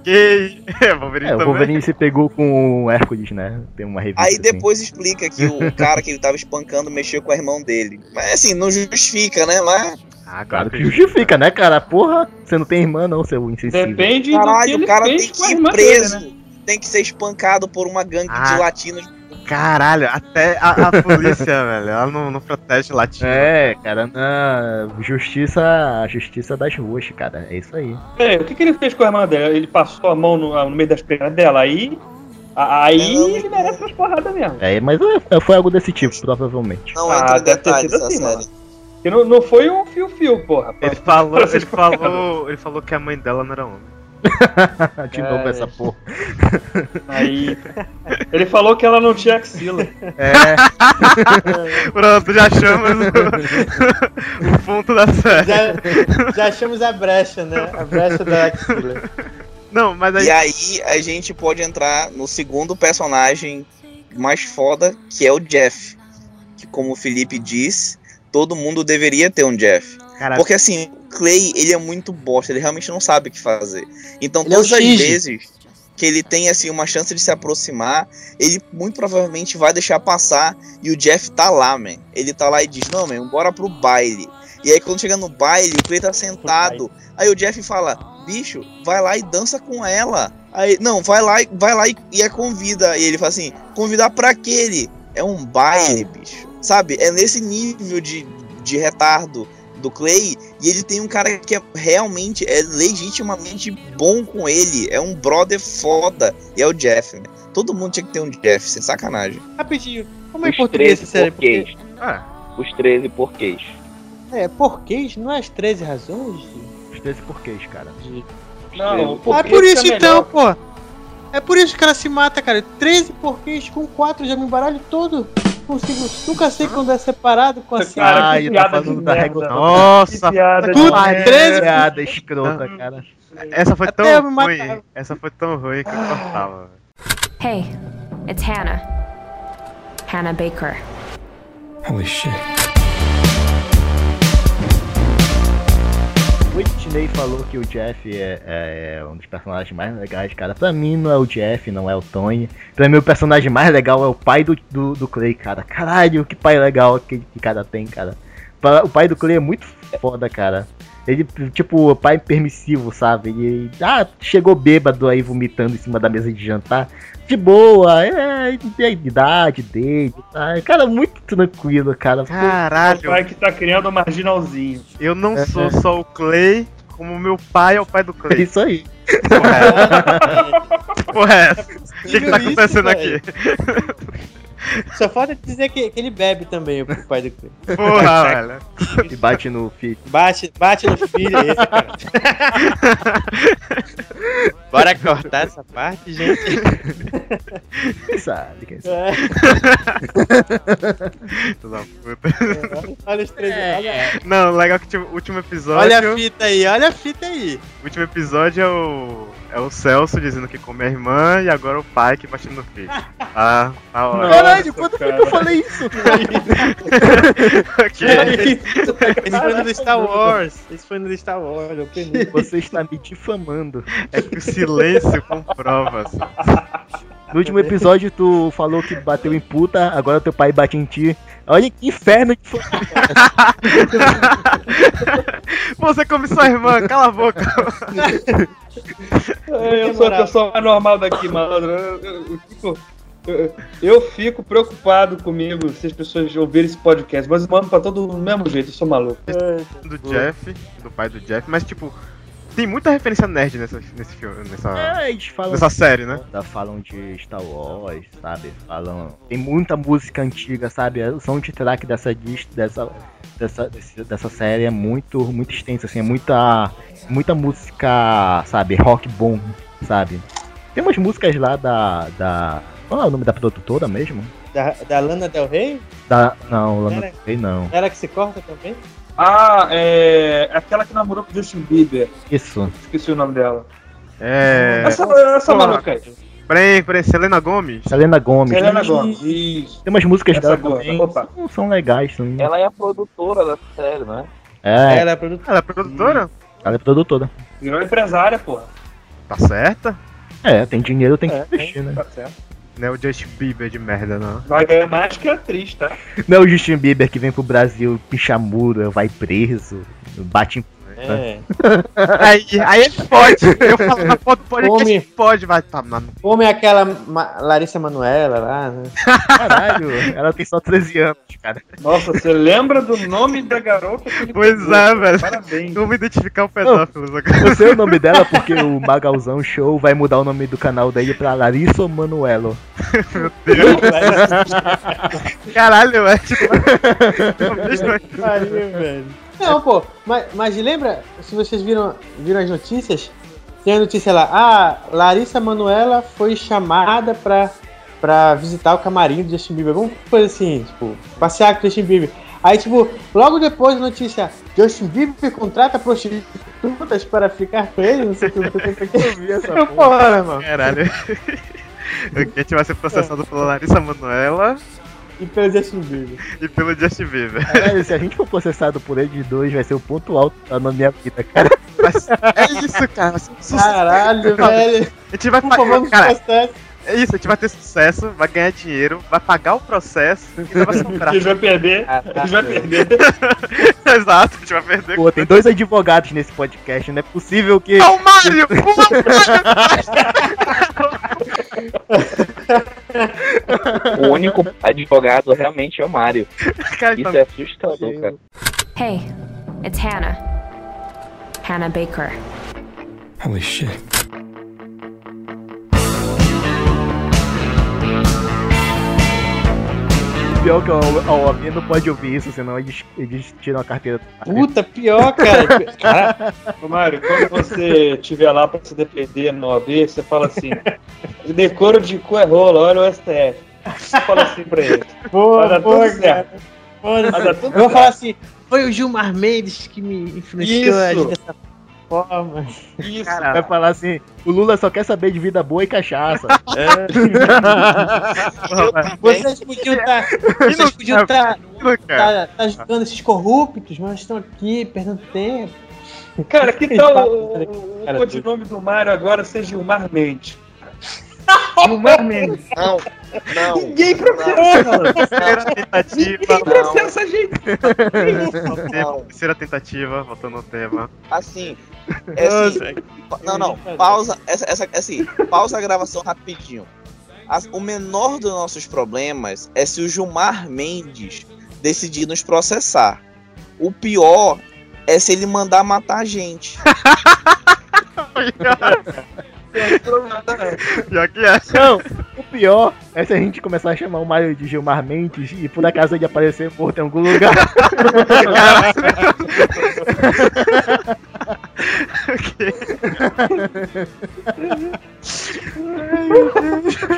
[SPEAKER 7] gay. É, Wolverine
[SPEAKER 8] É, o
[SPEAKER 7] também.
[SPEAKER 8] Wolverine se pegou com o Hércules, né? Tem uma revista
[SPEAKER 4] Aí
[SPEAKER 8] assim.
[SPEAKER 4] depois explica que o cara que ele tava espancando mexeu com a irmão dele. Mas assim, não justifica, né? Mas,
[SPEAKER 7] Ah,
[SPEAKER 8] Claro que justifica, né, cara? Porra, você não tem irmã não, seu insensível.
[SPEAKER 5] Depende do que
[SPEAKER 4] caralho, o cara tem que ir preso.
[SPEAKER 5] dele, né?
[SPEAKER 4] Tem que ser espancado por uma gangue
[SPEAKER 7] Ah.
[SPEAKER 4] de latinos.
[SPEAKER 7] Caralho, até a, a polícia, velho, ela não, não protege latino.
[SPEAKER 8] É, cara, na justiça, a justiça das ruas, cara. É isso aí.
[SPEAKER 5] É, o que, que ele fez com a irmã dela? Ele passou a mão no, no meio das pernas dela. Aí. Aí
[SPEAKER 4] Não.
[SPEAKER 5] ele merece umas porradas mesmo.
[SPEAKER 8] É, mas é, foi algo desse tipo, provavelmente.
[SPEAKER 4] Não
[SPEAKER 5] Ah,
[SPEAKER 4] entra em
[SPEAKER 5] deve ter
[SPEAKER 4] detalhes
[SPEAKER 5] sido
[SPEAKER 4] da
[SPEAKER 5] assim,
[SPEAKER 4] série.
[SPEAKER 5] E não, não foi um fio-fio, porra.
[SPEAKER 7] Ele falou, ele falou, ele falou que a mãe dela não era homem.
[SPEAKER 8] De novo
[SPEAKER 5] É.
[SPEAKER 8] essa porra.
[SPEAKER 5] Aí. Ele falou que ela não tinha axila.
[SPEAKER 8] É,
[SPEAKER 7] Pronto, já achamos o, o ponto da série.
[SPEAKER 6] Já, já achamos a brecha, né? A brecha da axila.
[SPEAKER 7] Não, mas aí.
[SPEAKER 4] E aí a gente pode entrar no segundo personagem mais foda, que é o Jeff. Que como o Felipe diz, todo mundo deveria ter um Jeff.
[SPEAKER 7] Caralho,
[SPEAKER 4] Porque assim, o Clay, ele é muito bosta, ele realmente não sabe o que fazer. Então,
[SPEAKER 6] Ele é
[SPEAKER 4] todas as
[SPEAKER 6] Shinji.
[SPEAKER 4] vezes que ele tem assim uma chance de se aproximar, ele muito provavelmente vai deixar passar e o Jeff tá lá, man. Ele tá lá e diz: "Não, man, bora pro baile". E aí quando chega no baile, o Clay tá sentado. Aí o Jeff fala: "Bicho, vai lá e dança com ela". Aí, não, vai lá, e- vai lá e, e a convida. E ele fala assim: "Convidar pra aquele? É um baile, bicho". Sabe? É nesse nível de, de retardo do Clay e ele tem um cara que é realmente é legitimamente bom com ele, é um brother foda, e é o Jeff. né? Todo mundo tinha que ter um Jeff, sem sacanagem.
[SPEAKER 6] Rapidinho, como é em
[SPEAKER 4] Os
[SPEAKER 6] português
[SPEAKER 4] 13
[SPEAKER 6] essa série? Porque,
[SPEAKER 4] porquês.
[SPEAKER 7] ah,
[SPEAKER 4] Os 13 porquês.
[SPEAKER 6] é, porquês? Não é as 13 razões?
[SPEAKER 8] os 13 porquês, cara.
[SPEAKER 5] Não,
[SPEAKER 6] Ah, é por isso então, pô. É por isso que ela se mata, cara. 13 porquês com 4 já me embaralho todo. Consigo, nunca sei quando é separado com a
[SPEAKER 5] Cara,
[SPEAKER 6] cinco.
[SPEAKER 8] Ah,
[SPEAKER 5] que
[SPEAKER 8] ele
[SPEAKER 5] piada
[SPEAKER 8] tá falando da régua.
[SPEAKER 7] nossa,
[SPEAKER 5] Que piada
[SPEAKER 6] Puta,
[SPEAKER 5] merda.
[SPEAKER 6] 13
[SPEAKER 8] Piada escrota, cara.
[SPEAKER 7] essa foi
[SPEAKER 6] Até
[SPEAKER 7] tão ruim. Essa foi tão ruim que eu cortava.
[SPEAKER 9] Hey, it's Hannah. Hannah Baker.
[SPEAKER 11] Holy shit.
[SPEAKER 8] O falou que o Jeff é, é um dos personagens mais legais, cara. Pra mim não é o Jeff, não é o Tony. Pra mim o personagem mais legal é o pai do, do, do Clay, cara. Caralho, que pai legal que, que cara tem, cara. O pai do Clay é muito foda, cara. Ele, tipo, o pai permissivo, sabe? Ele ah, chegou bêbado aí vomitando em cima da mesa de jantar. De boa, é, é a idade dele, tá? Cara, muito tranquilo, cara.
[SPEAKER 5] O
[SPEAKER 7] Caralho,
[SPEAKER 5] pai que tá criando um marginalzinho.
[SPEAKER 7] eu não
[SPEAKER 8] É.
[SPEAKER 7] sou só o Clay, como meu pai é o pai do
[SPEAKER 8] É
[SPEAKER 7] Clay.
[SPEAKER 8] isso aí.
[SPEAKER 7] Porra, é? Porra, é essa? O que, que tá
[SPEAKER 6] Isso,
[SPEAKER 7] acontecendo
[SPEAKER 6] velho.
[SPEAKER 7] aqui?
[SPEAKER 6] Só falta dizer que, que ele bebe também, o pai do Clay.
[SPEAKER 7] Porra, velho.
[SPEAKER 8] E bate no filho.
[SPEAKER 6] Bate, bate no filho, é esse, cara.
[SPEAKER 7] Bora cortar essa parte, gente.
[SPEAKER 8] Quem sabe, quem sabe.
[SPEAKER 6] É,
[SPEAKER 7] puta.
[SPEAKER 6] olha os três. Olha,
[SPEAKER 7] Não, legal que o último episódio.
[SPEAKER 6] olha a fita aí, olha a fita aí.
[SPEAKER 7] O último episódio é o. É o Celso dizendo que come a irmã e agora o pai que bate no filho. Ah, tá ótimo.
[SPEAKER 8] Caralho, quando foi que eu falei isso?
[SPEAKER 7] Ok.
[SPEAKER 6] Esse foi no Star Wars. Esse foi no Star Wars, eu.
[SPEAKER 8] Você está me difamando.
[SPEAKER 7] É que o silêncio comprova. assim.
[SPEAKER 8] No último episódio, tu falou que bateu em puta, agora teu pai bate em ti. Olha que inferno de fã.
[SPEAKER 7] Você come sua irmã, cala a boca.
[SPEAKER 5] É, eu sou a pessoa mais normal daqui, malandro. Eu, eu- eu fico, eu- eu fico preocupado comigo se as pessoas ouvirem esse podcast, mas eu mando pra todo mundo do mesmo jeito, eu sou maluco.
[SPEAKER 7] Do Jeff, do pai do Jeff, mas tipo, tem muita referência nerd nessa, nesse filme, nessa,
[SPEAKER 8] É, eles falam.
[SPEAKER 7] nessa série, né?
[SPEAKER 8] Da- Falam de Star Wars, sabe? Falam. Tem muita música antiga, sabe? O soundtrack dessa dis- dessa dessa, dessa série é muito muito extenso, assim, é muita muita música, sabe? Rock bom, sabe? Tem umas músicas lá da da qual é o nome da produtora mesmo?
[SPEAKER 6] Da, da Lana Del Rey?
[SPEAKER 8] Da não, Lana
[SPEAKER 6] Era-
[SPEAKER 8] Del Rey não.
[SPEAKER 6] Ela que se corta também?
[SPEAKER 5] Ah, é. Aquela que namorou com o Justin Bieber.
[SPEAKER 8] Isso.
[SPEAKER 5] Esqueci o nome dela.
[SPEAKER 7] É.
[SPEAKER 5] Essa, essa maluca aí.
[SPEAKER 7] Peraí, peraí, Selena Gomes?
[SPEAKER 8] Selena Gomes.
[SPEAKER 5] Selena Gomez. Isso.
[SPEAKER 8] Tem umas músicas
[SPEAKER 5] Essa
[SPEAKER 8] dela
[SPEAKER 5] gosta.
[SPEAKER 8] também.
[SPEAKER 5] Opa.
[SPEAKER 8] São, são legais, são.
[SPEAKER 4] Ela é a produtora da série, né?
[SPEAKER 8] É,
[SPEAKER 6] Ela é produtora.
[SPEAKER 7] Ela é produtora?
[SPEAKER 8] ela é produtora.
[SPEAKER 5] Virou empresária, porra.
[SPEAKER 7] Tá certa?
[SPEAKER 8] É, tem dinheiro, tem que
[SPEAKER 6] É,
[SPEAKER 8] investir, né?
[SPEAKER 5] Tá certo.
[SPEAKER 7] Não é o Justin Bieber de merda, não.
[SPEAKER 5] Vai ganhar mais que atriz, tá?
[SPEAKER 8] Não é o Justin Bieber que vem pro Brasil, picha muro, vai preso, bate em.
[SPEAKER 6] É.
[SPEAKER 7] Aí, aí ele pode. Eu falo na foto do podcast
[SPEAKER 6] Come.
[SPEAKER 7] que pode, vai tá mano.
[SPEAKER 6] Como é aquela Ma- Larissa Manoela lá, né?
[SPEAKER 8] Caralho, ela tem só 13 anos, cara.
[SPEAKER 5] Nossa, você lembra do nome da garota que ele
[SPEAKER 7] Pois
[SPEAKER 5] pegou,
[SPEAKER 7] é,
[SPEAKER 5] cara?
[SPEAKER 7] velho.
[SPEAKER 5] Parabéns.
[SPEAKER 7] Vamos identificar o pedófilo agora.
[SPEAKER 8] Eu sei o nome dela porque o Magalzão Show vai mudar o nome do canal dele pra Larissa Manuelo.
[SPEAKER 7] Caralho, é tipo. eu mesmo-
[SPEAKER 6] Pariu, velho. Não, pô, mas, mas lembra, se vocês viram, viram as notícias, tem a notícia lá, ah, Larissa Manuela foi chamada pra, pra visitar o camarim do Justin Bieber, alguma coisa assim, tipo, passear com o Justin Bieber. Aí, tipo, logo depois da notícia, Justin Bieber contrata prostitutas para ficar com ele, não sei o que, não sei o que.
[SPEAKER 8] Eu vi essa
[SPEAKER 6] Eu, porra, mano.
[SPEAKER 7] Caralho. A gente vai ser processado pela Larissa Manoela
[SPEAKER 6] E pelo Justin Bieber.
[SPEAKER 7] e pelo Justin Bieber.
[SPEAKER 8] Caralho, se a gente for processado por eles dois, vai ser o ponto alto na minha vida, cara.
[SPEAKER 7] Mas é isso, cara.
[SPEAKER 6] Caralho, velho.
[SPEAKER 7] A gente vai
[SPEAKER 6] Por favor,
[SPEAKER 7] pagar. Cara,
[SPEAKER 6] processo.
[SPEAKER 7] É isso, a gente vai ter sucesso, vai ganhar dinheiro, vai pagar o processo e vai sobrar.
[SPEAKER 5] A gente vai perder. A gente vai perder.
[SPEAKER 7] Exato, a gente vai perder.
[SPEAKER 8] Pô, tem dois advogados nesse podcast, não é possível que.
[SPEAKER 7] Ah, o Mário!
[SPEAKER 4] O único advogado realmente é o Mario.
[SPEAKER 7] Cara,
[SPEAKER 4] Isso
[SPEAKER 7] tá-
[SPEAKER 4] é assustador, cara.
[SPEAKER 9] Hey, it's Hannah. Hannah Baker.
[SPEAKER 11] Holy shit.
[SPEAKER 8] Pior que o Alvin não pode ouvir isso, senão eles, eles tiram a carteira.
[SPEAKER 6] Puta, pior, cara. Cara,
[SPEAKER 5] Mário, quando você estiver lá pra se defender no OAB, você fala assim: decoro de cu é rola, olha o STF. Você fala assim pra ele. Vai
[SPEAKER 6] boa, boa,
[SPEAKER 5] tudo certo. Vai tudo
[SPEAKER 6] Eu vou
[SPEAKER 5] certo.
[SPEAKER 6] falar assim, foi o Gilmar Mendes que me influenciou a
[SPEAKER 5] Isso.
[SPEAKER 6] agir dessa forma.
[SPEAKER 5] Isso,
[SPEAKER 8] Vai falar assim: o Lula só quer saber de vida boa e cachaça.
[SPEAKER 6] Vocês podiam estar. Vocês podiam estar tá, tá esses corruptos, mas estão aqui perdendo tempo.
[SPEAKER 5] Cara, que tal o, o, o codinome do Mário agora ser Gilmar Mendes? Gilmar Mendes.
[SPEAKER 4] Não, não.
[SPEAKER 5] Ninguém processa, mano.
[SPEAKER 7] Terceira tentativa.
[SPEAKER 5] Ninguém processa a gente.
[SPEAKER 7] Terceira tentativa, voltando ao tema.
[SPEAKER 4] Assim, é assim, não, não, pausa, essa, essa, assim, pausa a gravação rapidinho. As- o menor dos nossos problemas é se o Gilmar Mendes decidir nos processar. O pior é se ele mandar matar a gente.
[SPEAKER 7] Pior que é.
[SPEAKER 6] Não, o
[SPEAKER 8] pior é se a gente começar a chamar o Mario de Gilmar Mendes e por acaso ele aparecer morto em algum lugar.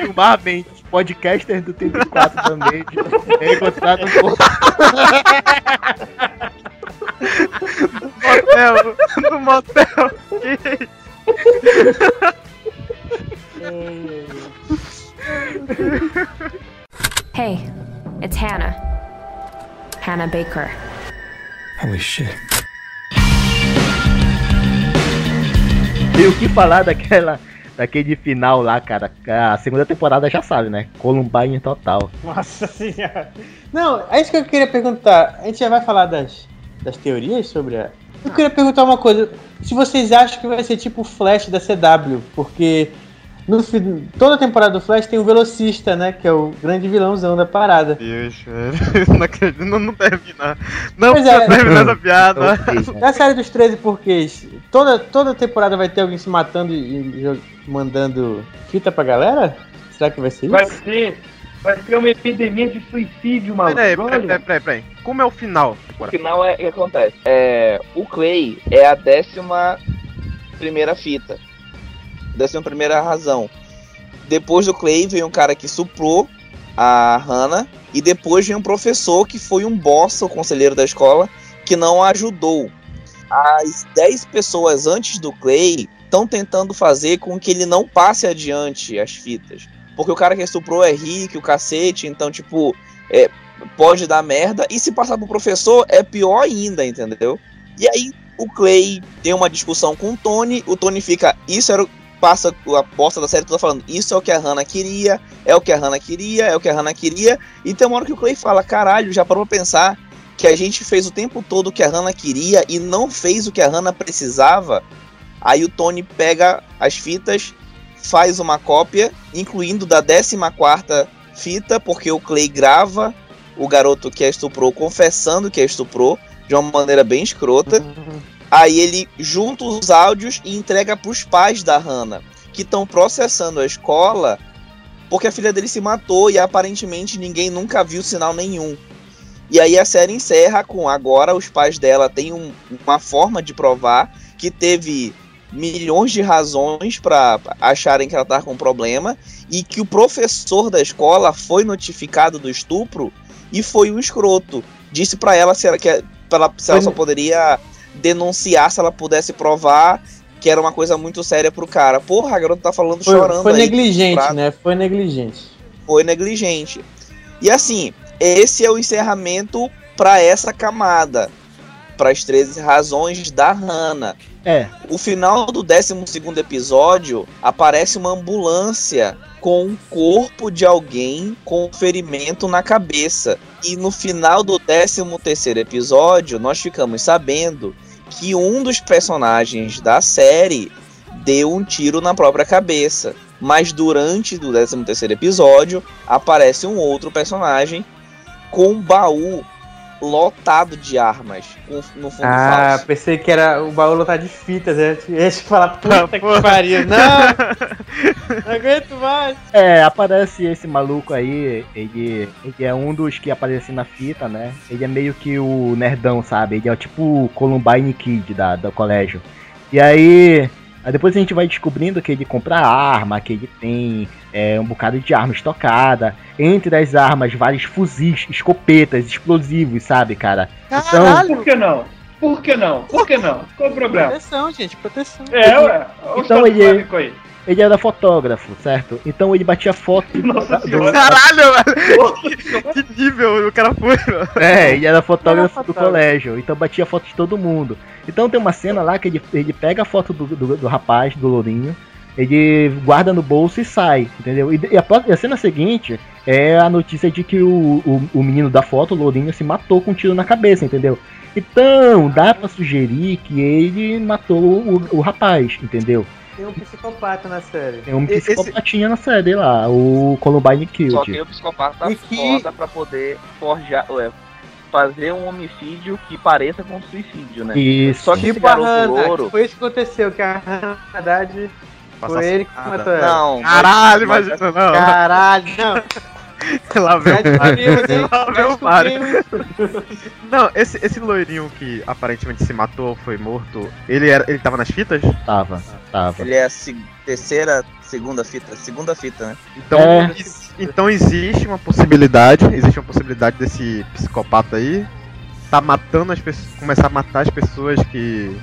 [SPEAKER 8] Gilmar Mendes, podcaster do 34 também. É encontrado no corpo.
[SPEAKER 7] Motel, no motel.
[SPEAKER 9] Hannah Baker.
[SPEAKER 11] Holy shit.
[SPEAKER 8] E o que falar daquela. Daquele final lá, cara. A segunda temporada já sabe, né? Columbine total.
[SPEAKER 6] Nossa senhora. Não, é isso que eu queria perguntar. A gente já vai falar das, das teorias sobre a. Eu queria perguntar uma coisa. Se vocês acham que vai ser tipo o Flash da CW, porque no fim, toda temporada do Flash tem o velocista, né? Que é o grande vilãozão da parada.
[SPEAKER 7] Deus, velho. Não acredito, não, não terminar. Não
[SPEAKER 6] Pois
[SPEAKER 7] precisa
[SPEAKER 6] é.
[SPEAKER 7] terminar essa piada.
[SPEAKER 6] Na série dos 13 porquês, toda, toda temporada vai ter alguém se matando e, e mandando fita pra galera? Será que vai ser
[SPEAKER 5] Vai
[SPEAKER 6] isso?
[SPEAKER 5] ser. Vai ser uma epidemia de suicídio, maluco.
[SPEAKER 7] Peraí, peraí, peraí, peraí, peraí. Como é o final?
[SPEAKER 4] O final é o que acontece. É, o Clay é a décima primeira fita. Décima primeira razão. Depois do Clay veio um cara que suprou a Hannah. E depois veio um professor que foi um boss, o conselheiro da escola, que não a ajudou. As 10 pessoas antes do Clay estão tentando fazer com que ele não passe adiante as fitas. Porque o cara que estuprou é rico, o cacete, então, tipo, é, pode dar merda. E se passar pro professor, é pior ainda, entendeu? E aí o Clay tem uma discussão com o Tony, o Tony fica, isso era o- passa a bosta da série toda falando, isso é o que a Hannah queria, é o que a Hannah queria, é o que a Hannah queria. E tem uma hora que o Clay fala, caralho, já parou pra pensar que a gente fez o tempo todo o que a Hannah queria e não fez o que a Hannah precisava. Aí o Tony pega as fitas, faz uma cópia, incluindo da 14ª fita, porque o Clay grava o garoto que a estuprou confessando que a estuprou de uma maneira bem escrota. Aí ele junta os áudios e entrega pros pais da Hannah, que estão processando a escola porque a filha dele se matou e aparentemente ninguém nunca viu sinal nenhum. E aí a série encerra com agora os pais dela têm um- uma forma de provar que teve milhões de razões para acharem que ela tá com um problema e que o professor da escola foi notificado do estupro e foi um escroto. Disse pra ela se ela, que, ela, se ela só poderia denunciar se ela pudesse provar que era uma coisa muito séria pro cara. Porra, a garota tá falando
[SPEAKER 6] Foi,
[SPEAKER 4] chorando
[SPEAKER 6] foi
[SPEAKER 4] aí.
[SPEAKER 6] negligente,
[SPEAKER 4] pra-
[SPEAKER 6] né? Foi negligente.
[SPEAKER 4] foi negligente. E assim, esse é o encerramento para essa camada, para as 13 razões da Hannah.
[SPEAKER 8] É.
[SPEAKER 4] O final do 12 episódio aparece uma ambulância com um corpo de alguém com ferimento na cabeça. E no final do 13 episódio, nós ficamos sabendo que um dos personagens da série deu um tiro na própria cabeça. Mas durante o 13 episódio aparece um outro personagem com um baú lotado de armas no fundo
[SPEAKER 6] Ah,
[SPEAKER 4] falso.
[SPEAKER 6] pensei que era o baú lotado de fitas. Eu ia te falar, puta
[SPEAKER 7] Ah,
[SPEAKER 6] que pariu. Não! não aguento mais.
[SPEAKER 8] É, aparece esse maluco aí, ele, ele é um dos que aparece na fita, né? Ele é meio que o nerdão, sabe? Ele é o tipo o Columbine Kid da, do colégio. E aí, aí depois a gente vai descobrindo que ele compra arma, que ele tem é, um bocado de arma estocada. Entre as armas, vários fuzis, escopetas, explosivos, sabe, cara? Então,
[SPEAKER 5] Por que não? Por que não? Por que não? Qual o problema?
[SPEAKER 6] Proteção, gente, proteção.
[SPEAKER 5] É, ué.
[SPEAKER 8] Então ele-
[SPEAKER 5] islâmico aí.
[SPEAKER 8] ele era fotógrafo, certo? Então ele batia foto
[SPEAKER 5] Nossa
[SPEAKER 8] do-
[SPEAKER 5] senhora.
[SPEAKER 7] Caralho, velho. Que, que nível o cara foi, mano.
[SPEAKER 8] É, ele era fotógrafo
[SPEAKER 6] Era
[SPEAKER 8] do colégio, então batia foto de todo mundo. Então tem uma cena lá que ele, ele pega a foto do, do, do rapaz, do Lourinho, ele guarda no bolso e sai, entendeu? E, e a, e a cena seguinte é a notícia de que o, o, o menino da foto, o Lourinho, se matou com um tiro na cabeça, entendeu? Então, dá pra sugerir que ele matou o, o rapaz, entendeu?
[SPEAKER 6] Tem um psicopata na série.
[SPEAKER 8] Tem um
[SPEAKER 7] Esse-
[SPEAKER 8] psicopatinha na série lá, o Columbine Kill.
[SPEAKER 4] Só que o psicopata
[SPEAKER 6] E que-
[SPEAKER 4] foda pra poder forjar, ué, fazer um homicídio que pareça com suicídio, né?
[SPEAKER 8] Isso.
[SPEAKER 4] Só que esse
[SPEAKER 6] Tipo a
[SPEAKER 4] garoto
[SPEAKER 6] Hannah,
[SPEAKER 4] louro,
[SPEAKER 6] foi isso que aconteceu, que a Hannah, na verdade, Foi ele que matou ela.
[SPEAKER 4] Não.
[SPEAKER 7] Caralho,
[SPEAKER 4] mas-
[SPEAKER 7] imagina, não.
[SPEAKER 6] Caralho, não.
[SPEAKER 7] Lá vem o
[SPEAKER 6] hein?
[SPEAKER 7] Lá vem o. Não, esse, esse loirinho que aparentemente se matou, foi morto, ele, era, ele tava nas fitas?
[SPEAKER 8] Tava, tava.
[SPEAKER 4] Ele é a se- terceira, segunda fita. Segunda fita, né?
[SPEAKER 7] Então,
[SPEAKER 8] É.
[SPEAKER 7] ex- então existe uma possibilidade, existe uma possibilidade desse psicopata aí tá matando as pessoas, começar a matar as pessoas que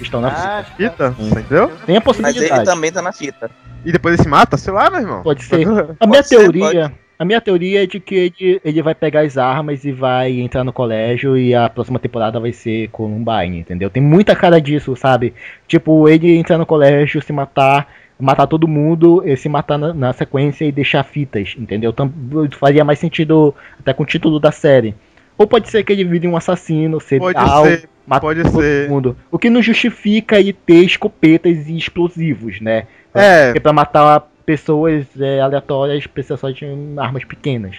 [SPEAKER 8] Estão na
[SPEAKER 6] Ah,
[SPEAKER 7] fita,
[SPEAKER 8] Sim.
[SPEAKER 7] você entendeu?
[SPEAKER 8] Tem a
[SPEAKER 4] Mas
[SPEAKER 8] possibilidade.
[SPEAKER 4] ele também tá na fita.
[SPEAKER 7] E depois ele se mata, sei lá, meu irmão.
[SPEAKER 8] Pode ser. A minha
[SPEAKER 4] Pode ser,
[SPEAKER 8] teoria. A minha teoria é de que ele, ele vai pegar as armas e vai entrar no colégio e a próxima temporada vai ser Columbine, entendeu? Tem muita cara disso, sabe? Tipo, ele entrar no colégio, se matar, matar todo mundo, e se matar na, na sequência e deixar fitas, entendeu? Tam- faria mais sentido até com o título da série. Ou pode ser que ele vire um assassino,
[SPEAKER 7] Pode
[SPEAKER 8] serial,
[SPEAKER 7] ser,
[SPEAKER 8] mata
[SPEAKER 7] pode
[SPEAKER 8] todo
[SPEAKER 7] ser.
[SPEAKER 8] mundo. O que não justifica ele ter escopetas e explosivos, né?
[SPEAKER 7] É,
[SPEAKER 8] Porque pra matar pessoas é, aleatórias precisa só de armas pequenas.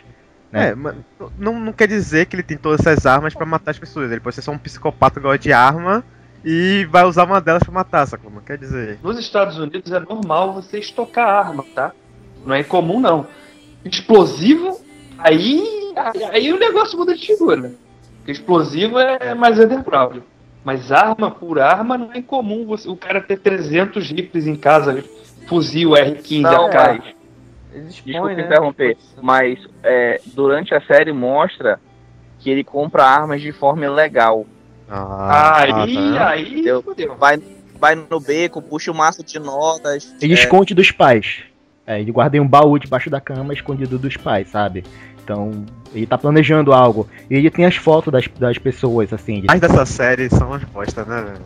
[SPEAKER 7] é, mas não, não quer dizer que ele tem todas essas armas pra matar as pessoas. Ele pode ser só um psicopata que gosta de arma e vai usar uma delas pra matar, sacou? Não quer dizer.
[SPEAKER 5] Nos Estados Unidos é normal você estocar arma, tá? Não é incomum, não. Explosivo, aí, aí, aí o negócio muda de figura. Porque explosivo é mais underground. Mas arma por arma não é incomum você, o cara ter 300 rifles em casa, fuzil R15
[SPEAKER 4] Não,
[SPEAKER 5] AK.
[SPEAKER 6] Expõem,
[SPEAKER 4] Desculpa
[SPEAKER 6] né?
[SPEAKER 4] interromper, mas é, durante a série mostra que ele compra armas de forma ilegal.
[SPEAKER 7] Ah,
[SPEAKER 5] aí,
[SPEAKER 7] tá.
[SPEAKER 5] aí.
[SPEAKER 4] Vai, vai no beco, puxa o maço de notas.
[SPEAKER 8] Ele
[SPEAKER 4] é,
[SPEAKER 8] esconde dos pais. É, ele guarda em um baú debaixo da cama escondido dos pais, sabe? Então, ele tá planejando algo. E ele tem as fotos das, das pessoas, assim.
[SPEAKER 7] mais dessa série são as postas, né, velho?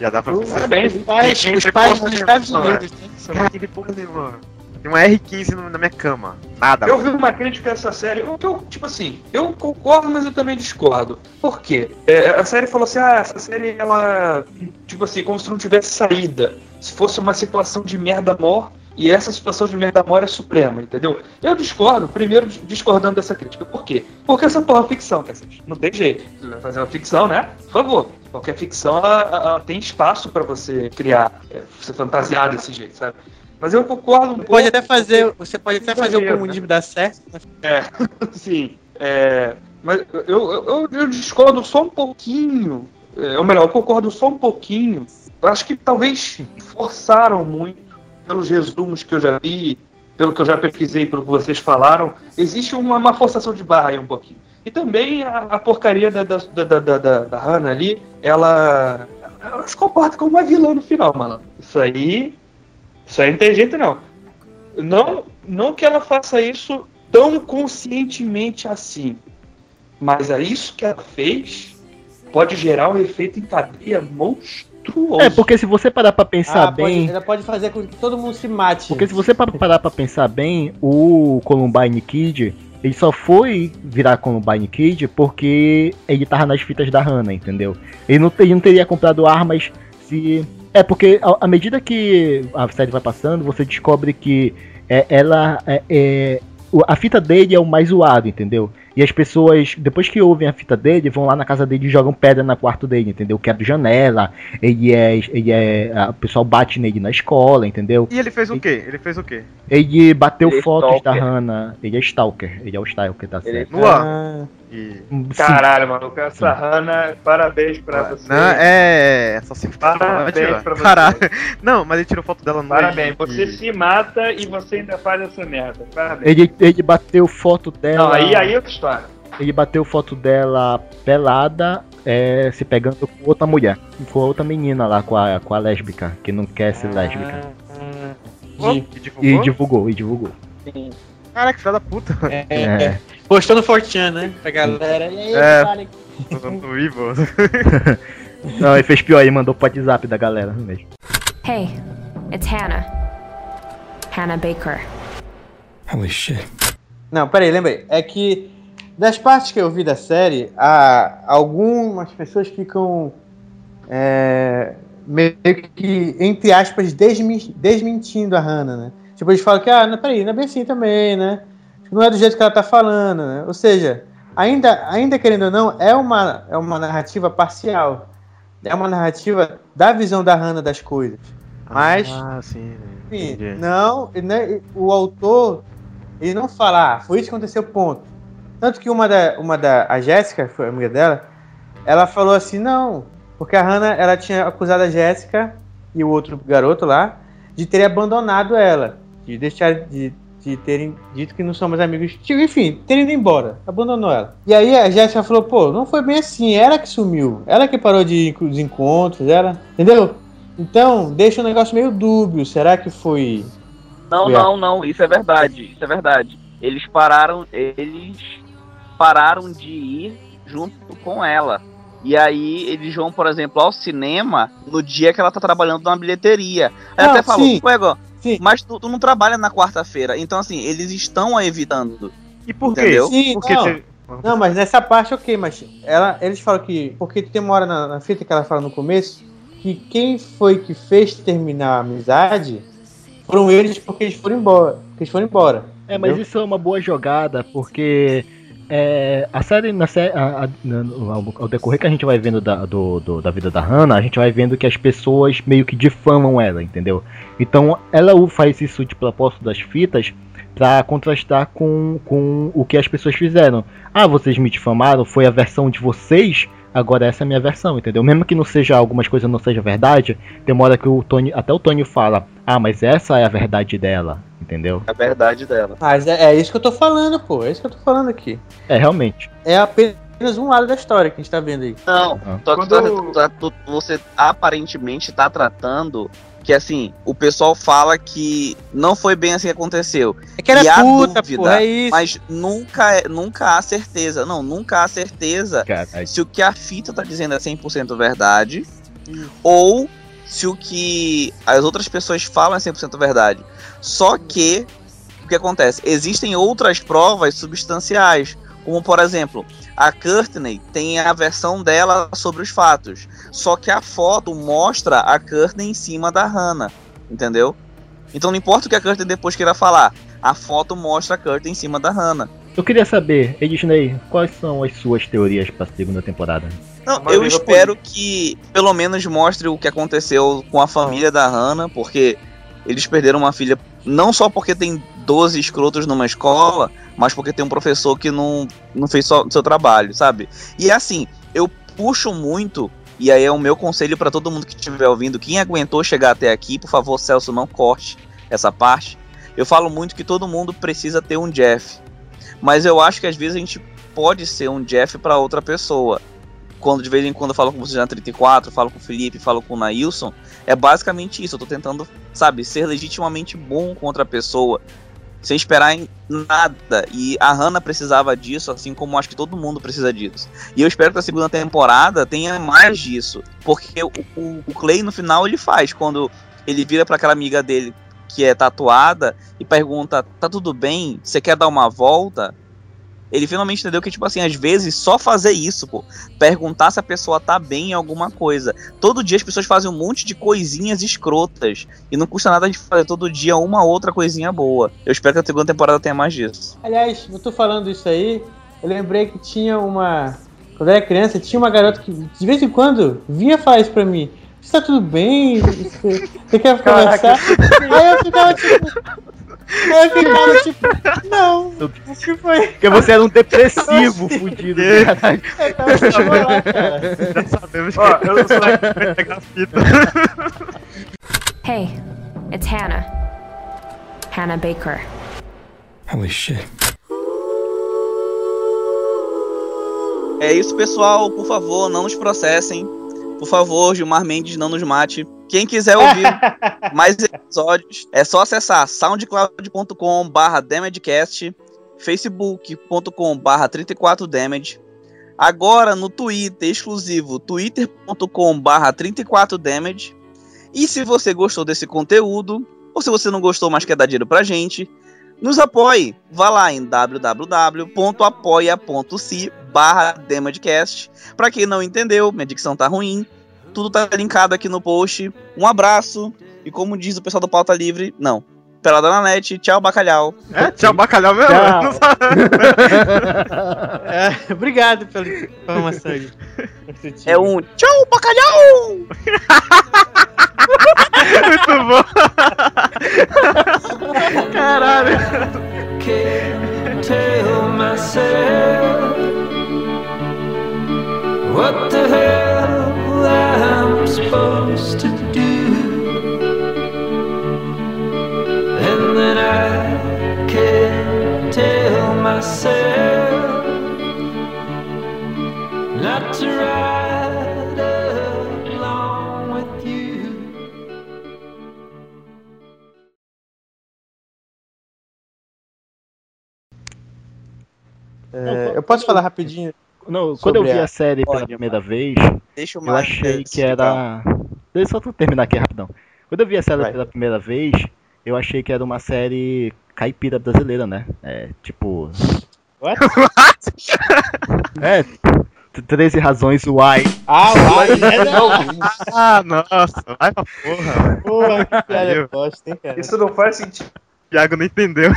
[SPEAKER 7] Já dá pra
[SPEAKER 5] Parabéns,
[SPEAKER 6] Os pais, os pais dos Estados Unidos.
[SPEAKER 7] Cara, tem porra nenhuma. Tem uma R15 no- na minha cama. Nada.
[SPEAKER 5] Eu vi uma crítica a essa série, eu, eu, tipo assim, eu concordo, mas eu também discordo. Por quê? É, a série falou assim, ah, essa série, ela, tipo assim, como se não tivesse saída. Se fosse uma situação de merda mor, e essa situação de merda mor é suprema, entendeu? Eu discordo, primeiro discordando dessa crítica. Por quê? Porque essa porra é ficção, cacete. Não tem jeito. Você vai fazer uma ficção, né? Por favor. Qualquer ficção, ela, ela tem espaço pra você criar, é, você fantasiar desse jeito, sabe? Mas eu concordo um pouco.
[SPEAKER 6] Pode até fazer, você pode até fazer o
[SPEAKER 5] Exagero,
[SPEAKER 6] comunismo dar certo. mas
[SPEAKER 5] É, sim. É, mas eu, eu, eu, eu discordo só um pouquinho. É, ou melhor, eu concordo só um pouquinho. Eu acho que talvez forçaram muito pelos resumos que eu já vi, pelo que eu já pesquisei, pelo que vocês falaram. Existe uma, uma forçação de barra aí um pouquinho. E também a, a porcaria da, da, da, da, da, da Hannah ali, ela, ela se comporta como uma vilã no final, mano. Isso aí. Isso aí não tem jeito, não. Não, não que ela faça isso tão conscientemente assim. Mas é isso que ela fez pode gerar um efeito em cadeia monstruoso.
[SPEAKER 8] É, porque se você parar pra pensar
[SPEAKER 6] Ah, pode-
[SPEAKER 8] bem.
[SPEAKER 6] ela pode fazer com que todo mundo se mate.
[SPEAKER 8] Porque se você pa- parar pra pensar bem, o Columbine Kid, ele só foi virar Columbine Kid porque ele tava nas fitas da Hannah, entendeu? Ele não, ele não teria comprado armas se. É, porque à medida que a série vai passando, você descobre que é, ela. É, é- o- a fita dele é o mais zoado, entendeu? E as pessoas, depois que ouvem a fita dele, vão lá na casa dele e jogam pedra no quarto dele, entendeu? Quebra janela, ele é. Ele é. O pessoal bate nele na escola, entendeu?
[SPEAKER 7] E ele fez o quê? Ele fez o quê?
[SPEAKER 8] Ele bateu
[SPEAKER 4] Ele é
[SPEAKER 8] fotos da. Hannah. Ele é Stalker. Ele é o Stalker, tá
[SPEAKER 4] Ele-
[SPEAKER 8] certo?
[SPEAKER 6] Ah,
[SPEAKER 7] E...
[SPEAKER 5] Caralho, mano, essa Hannah, parabéns pra você.
[SPEAKER 7] Não, é. Só se
[SPEAKER 5] Parabéns pra você.
[SPEAKER 7] Caralho. Não, mas ele tirou foto dela no.
[SPEAKER 5] Parabéns,
[SPEAKER 7] e-
[SPEAKER 5] você se mata e você ainda faz essa merda. Parabéns.
[SPEAKER 8] Ele, ele bateu foto dela.
[SPEAKER 5] Não, aí, aí é outra história.
[SPEAKER 8] Ele bateu foto dela pelada, é, se pegando com outra mulher. Com outra menina lá, com a, com a lésbica, que não quer ser lésbica.
[SPEAKER 7] E
[SPEAKER 8] E
[SPEAKER 7] divulgou?
[SPEAKER 8] divulgou, e divulgou.
[SPEAKER 4] Sim.
[SPEAKER 7] Caraca, filha da puta.
[SPEAKER 6] é,
[SPEAKER 8] É.
[SPEAKER 6] Postou no Fortran, né? Pra galera. E aí,
[SPEAKER 7] É. no Evil.
[SPEAKER 8] Não, ele fez pior aí, mandou pro WhatsApp da galera mesmo.
[SPEAKER 9] Hey, it's Hannah. Hannah Baker.
[SPEAKER 11] Holy shit.
[SPEAKER 6] Não, peraí, lembrei. É que das partes que eu vi da série, há algumas pessoas ficam é, meio que, entre aspas, desmi- desmentindo a Hannah, né? Tipo, eles falam que, ah, não, peraí, não é bem assim também, né? Não é do jeito que ela tá falando, né? Ou seja, ainda, ainda querendo ou não, é uma, é uma narrativa parcial. É uma narrativa da visão da Hannah das coisas. Mas
[SPEAKER 7] Ah, sim.
[SPEAKER 6] Enfim,
[SPEAKER 7] Entendi.
[SPEAKER 6] não, né, o autor, ele não fala, ah, foi isso que aconteceu, ponto. Tanto que uma da, uma da, a Jéssica, foi a amiga dela, ela falou assim, não, porque a Hannah, ela tinha acusado a Jéssica e o outro garoto lá de terem abandonado ela, de deixar, de, de terem dito que não são mais amigos, tipo, enfim, terem ido embora, abandonou ela. E aí a Jéssica falou, pô, não foi bem assim, ela que sumiu, ela que parou de os encontros, ela, entendeu? Então, deixa o negócio meio dúbio, será que foi
[SPEAKER 4] Não, não, não, isso é verdade, isso é verdade. Eles pararam, eles pararam de ir junto com ela. E aí eles vão, por exemplo, ao cinema no dia que ela tá trabalhando na bilheteria. Aí até falou,
[SPEAKER 6] sim.
[SPEAKER 4] ué,
[SPEAKER 6] Sim.
[SPEAKER 4] mas tu, tu não trabalha na quarta-feira. Então, assim, eles estão a evitando.
[SPEAKER 7] E por quê?
[SPEAKER 4] Entendeu?
[SPEAKER 6] Sim,
[SPEAKER 7] Porque
[SPEAKER 6] não.
[SPEAKER 7] você-
[SPEAKER 6] Não, mas nessa parte ok, mas ela, eles falam que. Porque tem uma hora na, na fita que ela fala no começo que quem foi que fez terminar a amizade foram eles porque eles foram embora. Porque eles foram embora.
[SPEAKER 8] É, mas
[SPEAKER 6] Entendeu?
[SPEAKER 8] isso é uma boa jogada, porque é, a série, na sé- a- a- ao, decorrer que a gente vai vendo da, do, do- da vida da Hannah, a gente vai vendo que as pessoas meio que difamam ela, entendeu? Então ela faz isso de propósito das fitas pra contrastar com, com o que as pessoas fizeram. Ah, vocês me difamaram, foi a versão de vocês, agora essa é a minha versão, entendeu? Mesmo que não seja algumas coisas não seja verdade, hora que o Tony, até o Tony fala, ah, mas essa é a verdade dela, entendeu?
[SPEAKER 4] É a verdade dela.
[SPEAKER 6] Mas é, é isso que eu tô falando, pô. É isso que eu tô falando aqui.
[SPEAKER 8] É, realmente.
[SPEAKER 6] É apenas um lado da história que a gente tá vendo aí.
[SPEAKER 4] Não, que
[SPEAKER 5] Quando-
[SPEAKER 4] tu tá- tu- você aparentemente tá tratando que assim, o pessoal fala que não foi bem assim que aconteceu.
[SPEAKER 6] É que era
[SPEAKER 4] E há
[SPEAKER 6] puta,
[SPEAKER 4] dúvida,
[SPEAKER 6] pô. É isso.
[SPEAKER 4] Mas nunca, é- nunca há certeza. Não, nunca há certeza
[SPEAKER 8] Caralho.
[SPEAKER 4] se o que a fita tá dizendo é 100% verdade ou se o que as outras pessoas falam é 100% verdade. Só que o que acontece? Existem outras provas substanciais, como por exemplo, a Courtney tem a versão dela sobre os fatos. Só que a foto mostra a Courtney em cima da Hannah, entendeu? Então não importa o que a Courtney depois queira falar, a foto mostra a Courtney em cima da Hannah.
[SPEAKER 8] Eu queria saber, Ednei, quais são as suas teorias pra segunda temporada?
[SPEAKER 4] Não, eu espero que pelo menos mostre o que aconteceu com a família da Hannah, porque eles perderam uma filha não só porque tem 12 escrotos numa escola, mas porque tem um professor que não, não fez só seu trabalho, sabe? E é assim, eu puxo muito, e aí é o meu conselho pra todo mundo que estiver ouvindo, quem aguentou chegar até aqui, por favor, Celso, não corte essa parte. Eu falo muito que todo mundo precisa ter um Jeff, mas eu acho que às vezes a gente pode ser um Jeff pra outra pessoa quando de vez em quando eu falo com você na 34, falo com o Felipe, falo com o Nailson, é basicamente isso. Eu tô tentando, sabe, ser legitimamente bom com outra pessoa, sem esperar em nada. E a Hannah precisava disso, assim como acho que todo mundo precisa disso. E eu espero que a segunda temporada tenha mais disso, porque o, o, o Clay no final ele faz, quando ele vira para aquela amiga dele que é tatuada e pergunta: tá tudo bem? Você quer dar uma volta? Ele finalmente entendeu que, tipo assim, às vezes só fazer isso, pô, perguntar se a pessoa tá bem em alguma coisa. Todo dia as pessoas fazem um monte de coisinhas escrotas. E não custa nada a gente fazer todo dia uma outra coisinha boa. Eu espero que a segunda temporada tenha mais disso.
[SPEAKER 6] Aliás, eu tô falando isso aí, eu lembrei que tinha uma. Quando eu era criança, tinha uma garota que de vez em quando vinha falar isso pra mim. Você tá tudo bem? Você, você quer conversar? Aí eu ficava tipo. Eu ficava tipo, não, o que foi?
[SPEAKER 8] Porque você era um depressivo fudido, caralho.
[SPEAKER 6] Eu tava lá, cara.
[SPEAKER 7] Já sabemos que
[SPEAKER 5] Ó, eu sou-
[SPEAKER 7] vai pegar a fita.
[SPEAKER 9] Hey, it's Hannah. Hannah Baker.
[SPEAKER 11] Holy shit.
[SPEAKER 4] É isso, pessoal. Por favor, não nos processem. Por favor, Gilmar Mendes, não nos mate. Quem quiser ouvir mais episódios, é só acessar soundcloud.com barra damadcast, facebook.com barra 34damage, agora no Twitter exclusivo, twitter.com barra 34damage, e se você gostou desse conteúdo, ou se você não gostou, mas quer dar dinheiro pra gente, nos apoie. Vá lá em www.apoia.se barra damadcast. Pra quem não entendeu, minha dicção tá ruim, tudo tá linkado aqui no post. Um abraço, e como diz o pessoal do Pauta Livre, não, Pelada na net, tchau, bacalhau.
[SPEAKER 7] É, tchau, bacalhau mesmo.
[SPEAKER 8] Tchau.
[SPEAKER 7] Não sabe.
[SPEAKER 6] É, obrigado pela informação aí.
[SPEAKER 4] É um tchau, bacalhau!
[SPEAKER 7] Muito bom. Caralho.
[SPEAKER 13] can't tell myself what the hell supposed to do. And then I can't tell myself not to ride along with you.
[SPEAKER 6] É, eu posso falar rapidinho?
[SPEAKER 8] Não, quando eu vi
[SPEAKER 6] a-
[SPEAKER 8] a série pela
[SPEAKER 4] Pode,
[SPEAKER 8] primeira vez,
[SPEAKER 4] Deixa
[SPEAKER 8] eu achei que era. Deixa eu só terminar aqui rapidão. Quando eu vi a série
[SPEAKER 6] Vai.
[SPEAKER 8] pela primeira vez, eu achei que era uma série caipira brasileira, né? É, tipo.
[SPEAKER 6] What?
[SPEAKER 8] É. t- 13 razões why.
[SPEAKER 6] Ah, vai, é não.
[SPEAKER 7] Ah, nossa. Vai pra porra.
[SPEAKER 6] Porra, que
[SPEAKER 7] Valeu.
[SPEAKER 6] bosta, hein, cara.
[SPEAKER 5] Isso não faz sentido.
[SPEAKER 7] Thiago não entendeu.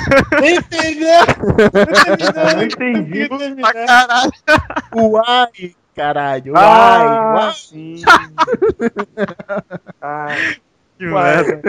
[SPEAKER 6] Entendeu? Não
[SPEAKER 5] Não entendi.
[SPEAKER 7] Pra caralho.
[SPEAKER 8] Why, caralho. Why,
[SPEAKER 5] Ah,
[SPEAKER 8] why.
[SPEAKER 5] sim. Ah,
[SPEAKER 7] Que
[SPEAKER 5] Uai.
[SPEAKER 7] merda.